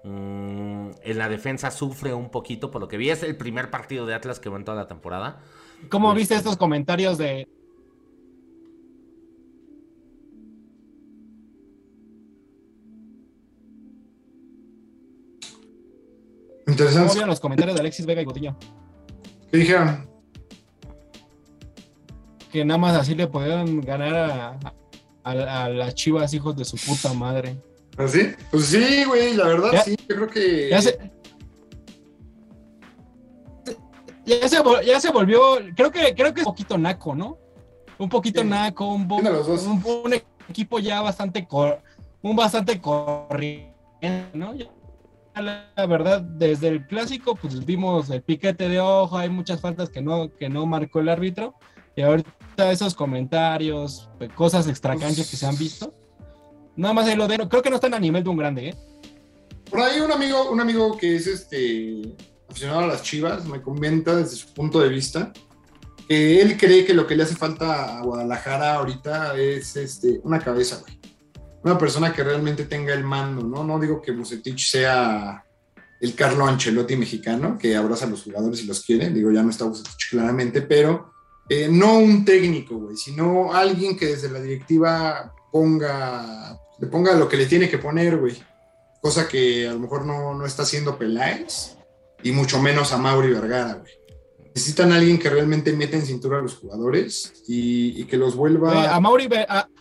Mm, en la defensa sufre un poquito, por lo que vi. Es el primer partido de Atlas que va en toda la temporada. ¿Cómo este, viste estos comentarios de... Interesante. ¿Cómo los comentarios de Alexis Vega y Botiño? ¿Qué dijeron? Que nada más así le podían ganar a, a las chivas hijos de su puta madre. ¿Así? ¿Ah, pues sí, güey, la verdad sí, yo creo que. Ya se, ya se, volvió, creo que, creo que es un poquito naco, ¿no? Un poquito naco, un, un, equipo ya bastante, un bastante corriente, ¿no? la verdad, desde el clásico, pues vimos el piquete de ojo, hay muchas faltas que no, que no marcó el árbitro. Y ahorita esos comentarios, cosas extracanchas que se han visto. Nada más lo de, creo que no están a nivel de un grande, ¿eh? Por ahí un amigo, un amigo que es este aficionado a las chivas me comenta desde su punto de vista que él cree que lo que le hace falta a Guadalajara ahorita es este, una cabeza, güey. Una persona que realmente tenga el mando, ¿no? No digo que Bucetich sea el Carlo Ancelotti mexicano, que abraza a los jugadores y los quiere, digo, ya no está Bucetich claramente, pero eh, no un técnico, güey, sino alguien que desde la directiva ponga, le ponga lo que le tiene que poner, güey cosa que a lo mejor no, está haciendo Peláez y mucho menos a Mauri Vergara, güey. Necesitan a alguien que realmente meta en cintura a los jugadores y, que los vuelva. a, Mauri,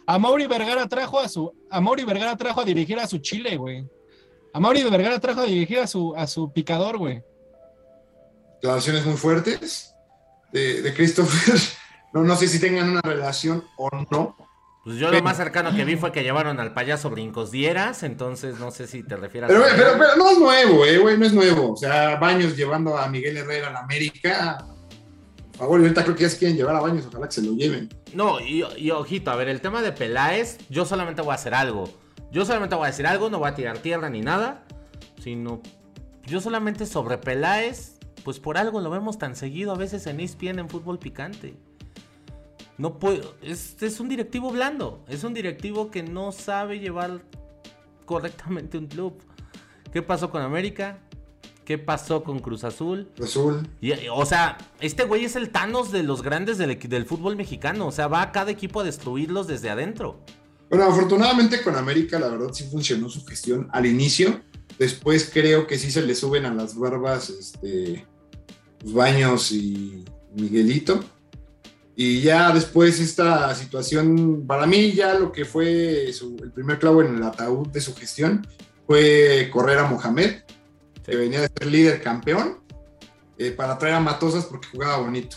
a, Mauri Vergara trajo a su. A Mauri Vergara trajo a dirigir a su Chile, güey. A Mauri Vergara trajo a dirigir a su, a su picador, güey. Declaraciones muy fuertes de, de Christopher. No, no sé si tengan una relación o no, pues yo lo más cercano que vi fue que llevaron al payaso Brincos Dieras, entonces no sé si te refieres pero, a... Pero, pero, no es nuevo, eh, güey, no es nuevo. O sea, Baños llevando a Miguel Herrera a la América. Por favor, ahorita creo que ya se quieren llevar a Baños, ojalá que se lo lleven. No, y, y ojito, a ver, el tema de Peláez, yo solamente voy a hacer algo. Yo solamente voy a decir algo, no voy a tirar tierra ni nada, sino yo solamente sobre Peláez, pues por algo lo vemos tan seguido a veces en ESPN en fútbol picante. No puedo. Es, es un directivo blando. Es un directivo que no sabe llevar correctamente un club. ¿Qué pasó con América? ¿Qué pasó con Cruz Azul? Azul. Y, o sea, este güey es el Thanos de los grandes del, del, fútbol mexicano. O sea, va a cada equipo a destruirlos desde adentro. Bueno, afortunadamente con América, la verdad sí funcionó su gestión al inicio. Después creo que sí se le suben a las barbas este, Baños y Miguelito. Y ya después esta situación, para mí ya lo que fue el primer clavo en el ataúd de su gestión fue correr a Mohamed, que venía de ser líder campeón, eh, para traer a Matosas porque jugaba bonito.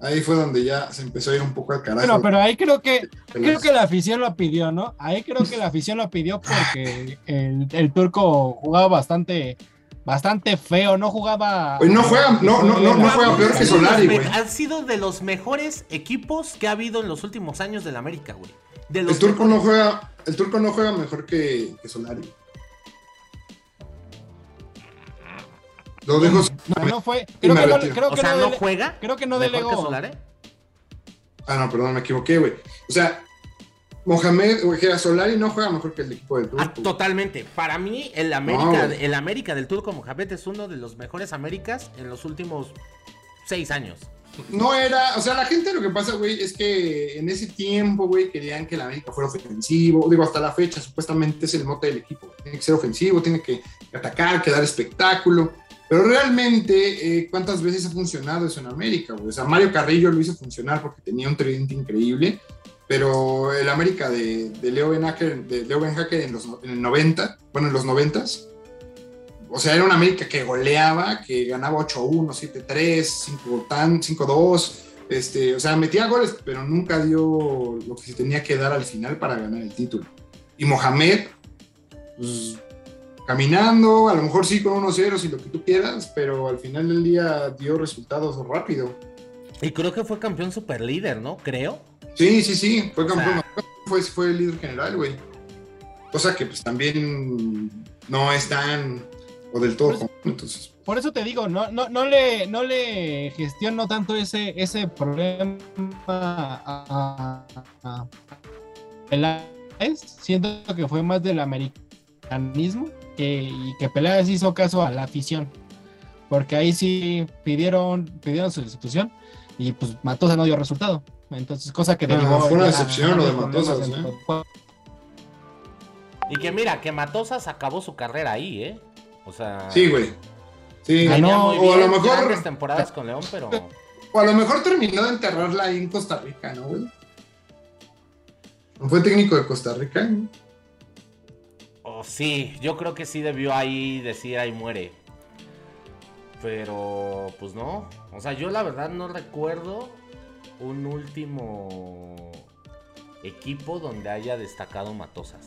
Ahí fue donde ya se empezó a ir un poco al carajo. Pero, pero ahí creo que creo que la afición lo pidió, ¿no? Ahí creo que la afición lo pidió porque el, el turco jugaba bastante bastante feo, no jugaba. no juega, no, no, no, no juega peor que Solari, güey. Han sido de los mejores equipos que ha habido en los últimos años de la América, güey. el turco no juega, el turco no juega mejor que, que Solari. Lo dejo. No, no fue. Creo que no, creo que o sea, no, juega. Creo que no delegó. Solari? Ah, no, perdón, me equivoqué, güey. O sea, Mohamed Solari no juega mejor que el equipo del Turco. Ah, totalmente. Para mí, el América, el América del Turco Mohamed es uno de los mejores Américas en los últimos seis años. No era, o sea, la gente lo que pasa, güey, es que en ese tiempo, güey, querían que el América fuera ofensivo. Digo, hasta la fecha, supuestamente es el mote del equipo. Tiene que ser ofensivo, tiene que atacar, que dar espectáculo. Pero realmente, eh, ¿cuántas veces ha funcionado eso en América, güey? O sea, Mario Carrillo lo hizo funcionar porque tenía un tridente increíble pero el América de, Leo Ben Hacker, de Leo Ben Hacker en, los, en el 90, bueno, en los 90, o sea, era un América que goleaba, que ganaba 8-1, 7-3, 5-2, este, o sea, metía goles, pero nunca dio lo que se tenía que dar al final para ganar el título. Y Mohamed, pues, caminando, a lo mejor sí con 1-0 si lo que tú quieras, pero al final del día dio resultados rápido. Y creo que fue campeón super líder, ¿no? Creo. Sí, sí, sí, fue campeón. Fue, fue el líder general, güey. Cosa que pues también no es tan o del todo por entonces. Por eso te digo, no, no, no le, no le gestiono tanto ese, ese problema a, a, Siento que fue más del americanismo que, y que Peláez hizo caso a la afición. Porque ahí sí pidieron, pidieron su institución y pues Matosa no dio resultado. Entonces, cosa que no, fue una decepción lo de Matosas, ¿eh? Y que mira, que Matosas acabó su carrera ahí, ¿eh? O sea. Sí, güey. Sí, no, o a lo mejor. temporadas con León, pero. O a lo mejor terminó de enterrarla ahí en Costa Rica, ¿no, güey? ¿No fue técnico de Costa Rica? Oh, sí, yo creo que sí debió ahí decir ahí muere. Pero, pues no. O sea, yo la verdad no recuerdo un último equipo donde haya destacado Matosas.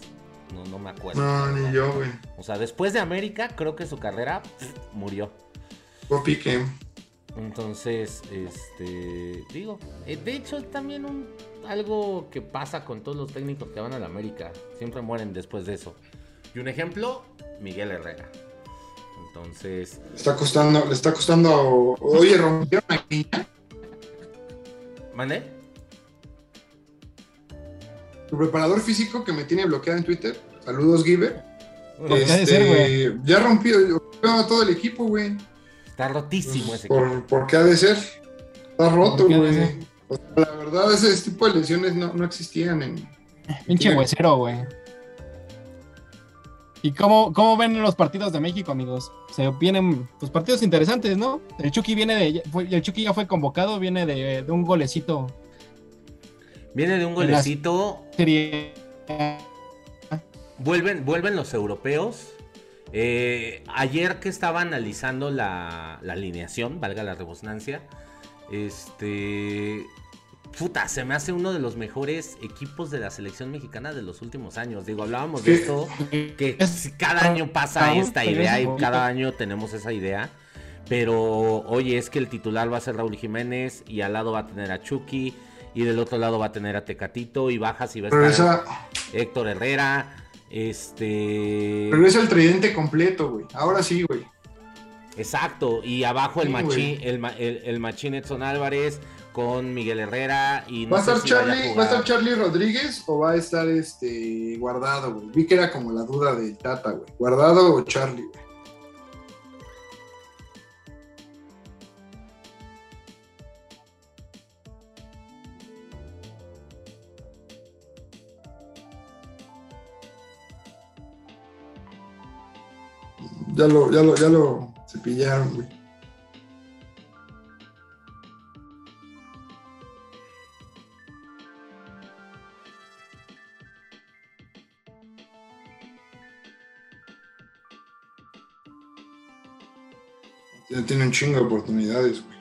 No, no me acuerdo. No, ni yo, güey. O sea, después de América, creo que su carrera pff, murió. Pique. Entonces, este, digo, eh, de hecho también un, algo que pasa con todos los técnicos que van a la América, siempre mueren después de eso. Y un ejemplo, Miguel Herrera. Entonces, está costando, le está costando. Oye, rompieron aquí. ¿Mande? Tu preparador físico que me tiene bloqueado en Twitter. Saludos, Giver. Ha de ser, güey. ya rompió, rompió a todo el equipo, güey. Está rotísimo ese equipo. Por, ¿Por qué ha de ser? Está roto, ¿Por qué ha de güey. O sea, la verdad, ese tipo de lesiones no, no existían en. Pinche huesero, güey. ¿Y cómo, cómo ven los partidos de México, amigos? Se vienen pues, partidos interesantes, ¿no? El Chucky viene de. fue- el Chucky ya fue convocado, viene de, de un golecito. Viene de un golecito, Serie. vuelven, vuelven los europeos. Eh, ayer que estaba analizando la, la alineación, valga la rebusnancia, este. Puta, se me hace uno de los mejores equipos de la selección mexicana de los últimos años. Digo, hablábamos de esto, que Es- si cada año pasa esta idea y cada año tenemos esa idea. Pero, oye, es que el titular va a ser Raúl Jiménez y al lado va a tener a Chucky y del otro lado va a tener a Tecatito y bajas y va a estar Regresa, Héctor Herrera. Este. regresa el tridente completo, güey. Ahora sí, güey. Exacto. Y abajo el machín, el machín Edson Álvarez con Miguel Herrera. Y no ¿Va a estar si Charlie, ¿va a estar Charlie Rodríguez o va a estar este guardado, güey? Vi que era como la duda del Tata, güey. ¿Guardado o Charlie, güey? Ya lo, ya lo, ya lo cepillaron, güey. Ya tiene un chingo de oportunidades, güey.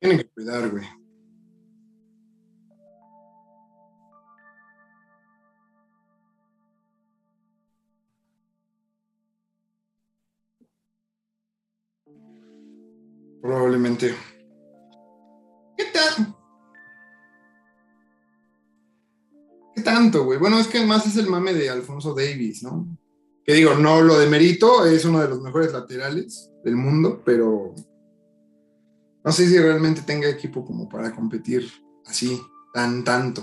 Tienen que cuidar, güey. Bueno, es que más es el mame de Alfonso Davis, ¿no? Que digo, no lo de mérito, es uno de los mejores laterales del mundo, pero no sé si realmente tenga equipo como para competir así, tan tanto.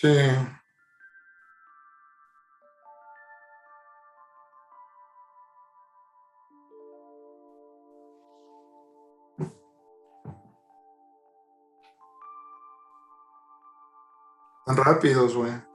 Sí. Tan rápidos, güey.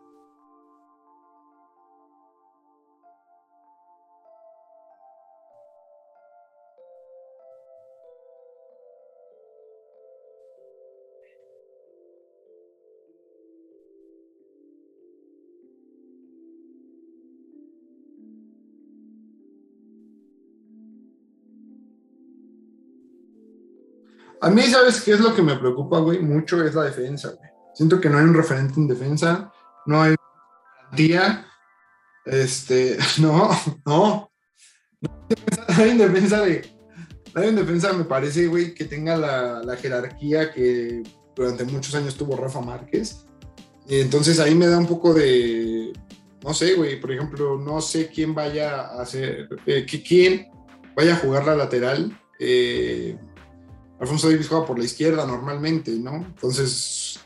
A mí, ¿sabes qué es lo que me preocupa, güey? Mucho es la defensa, güey. Siento que no hay un referente en defensa, no hay garantía. Este, no, no. No hay en defensa de. No defensa, me parece, güey, que tenga la, la jerarquía que durante muchos años tuvo Rafa Márquez. Y entonces ahí me da un poco de. No sé, güey, por ejemplo, no sé quién vaya a hacer. eh, quién vaya a jugar la lateral. Eh, Alfonso Davis juega por la izquierda normalmente, ¿no? Entonces,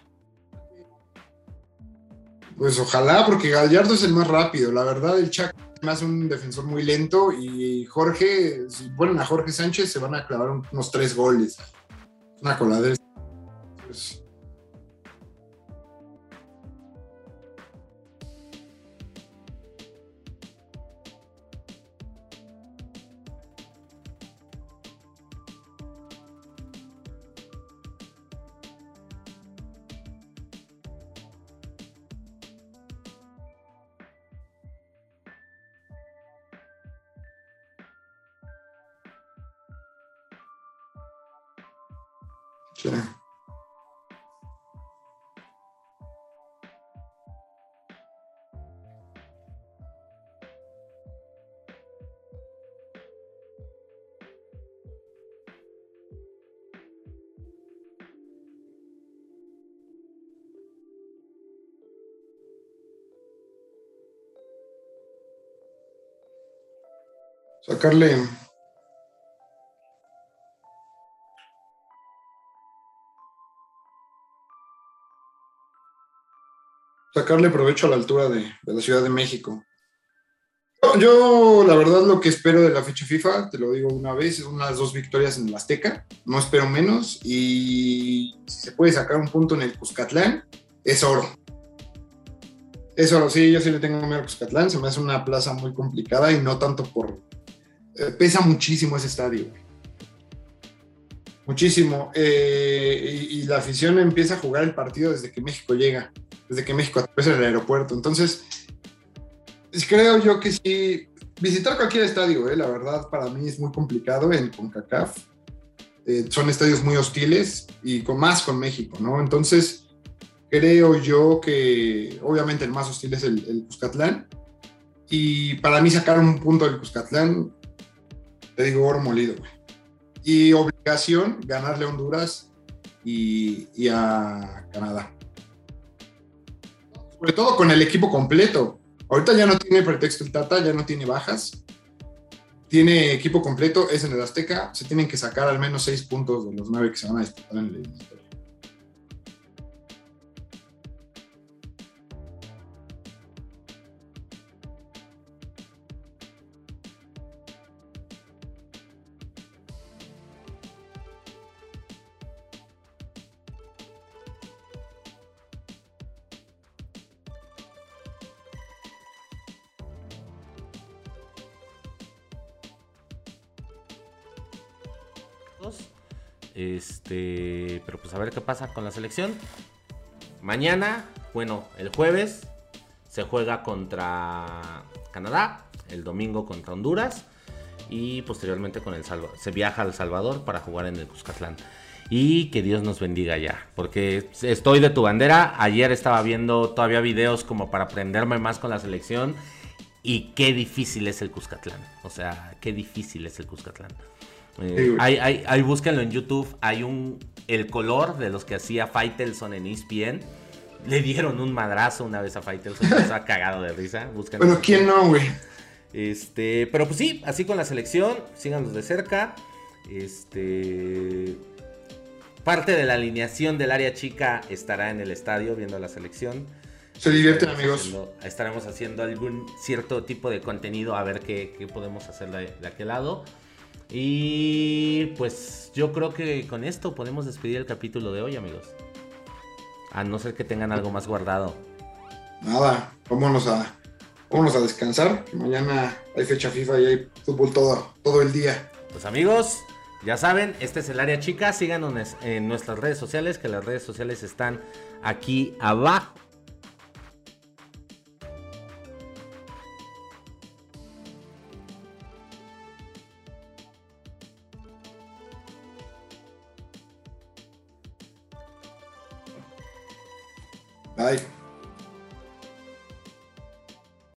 pues ojalá, porque Gallardo es el más rápido. La verdad, el Chaco hace un defensor muy lento y Jorge, si ponen a Jorge Sánchez, se van a clavar unos tres goles. Una coladera. Pues, Sacarle sacarle provecho a la altura de, de la Ciudad de México. Yo, la verdad, lo que espero de la fecha FIFA, te lo digo una vez, es unas dos victorias en el Azteca, no espero menos, y si se puede sacar un punto en el Cuscatlán, es oro. Es oro, sí, yo sí le tengo miedo al Cuscatlán, se me hace una plaza muy complicada y no tanto por... eh, pesa muchísimo ese estadio. Muchísimo. Eh, y, la afición empieza a jugar el partido desde que México llega desde que México atraviesa el aeropuerto. Entonces, pues, creo yo que sí, visitar cualquier estadio, eh, la verdad, para mí es muy complicado en CONCACAF. Eh, son estadios muy hostiles y con más con México, ¿no? Entonces, creo yo que obviamente el más hostil es el, el Cuscatlán. Y para mí sacar un punto del Cuscatlán, te digo oro molido, güey. Y obligación ganarle a Honduras y, a Canadá sobre todo con el equipo completo. Ahorita ya no tiene pretexto el Tata, ya no tiene bajas. Tiene equipo completo, es en el Azteca. Se tienen que sacar al menos seis puntos de los nueve que se van a disputar en el eliminatorio. A ver qué pasa con la selección. Mañana, bueno, el jueves se juega contra Canadá, el domingo contra Honduras y posteriormente con el Salva se viaja al Salvador para jugar en el Cuscatlán. Y que Dios nos bendiga ya, porque estoy de tu bandera. Ayer estaba viendo todavía videos como para aprenderme más con la selección y qué difícil es el Cuscatlán. O sea, qué difícil es el Cuscatlán. Eh, hay, hay, hay- búsquenlo en YouTube. Hay un. El color de los que hacía Faitelson en ESPN. Le dieron un madrazo una vez a Faitelson. Estaba cagado de risa. Búsquenlo. Bueno, ¿quién no, güey? Este, pero pues sí, así con la selección, síganos de cerca. Este, parte de la alineación del área chica estará en el estadio viendo la selección. Se divierten, amigos. haciendo- estaremos haciendo algún cierto tipo de contenido a ver qué, qué podemos hacer de, de aquel lado. Y pues yo creo que con esto podemos despedir el capítulo de hoy, amigos. A no ser que tengan algo más guardado. Nada, vámonos a, vámonos a descansar. que Mañana hay fecha FIFA y hay fútbol todo, todo el día. Pues amigos, ya saben, este es el área chica. Síganos en nuestras redes sociales, que las redes sociales están aquí abajo. Bye.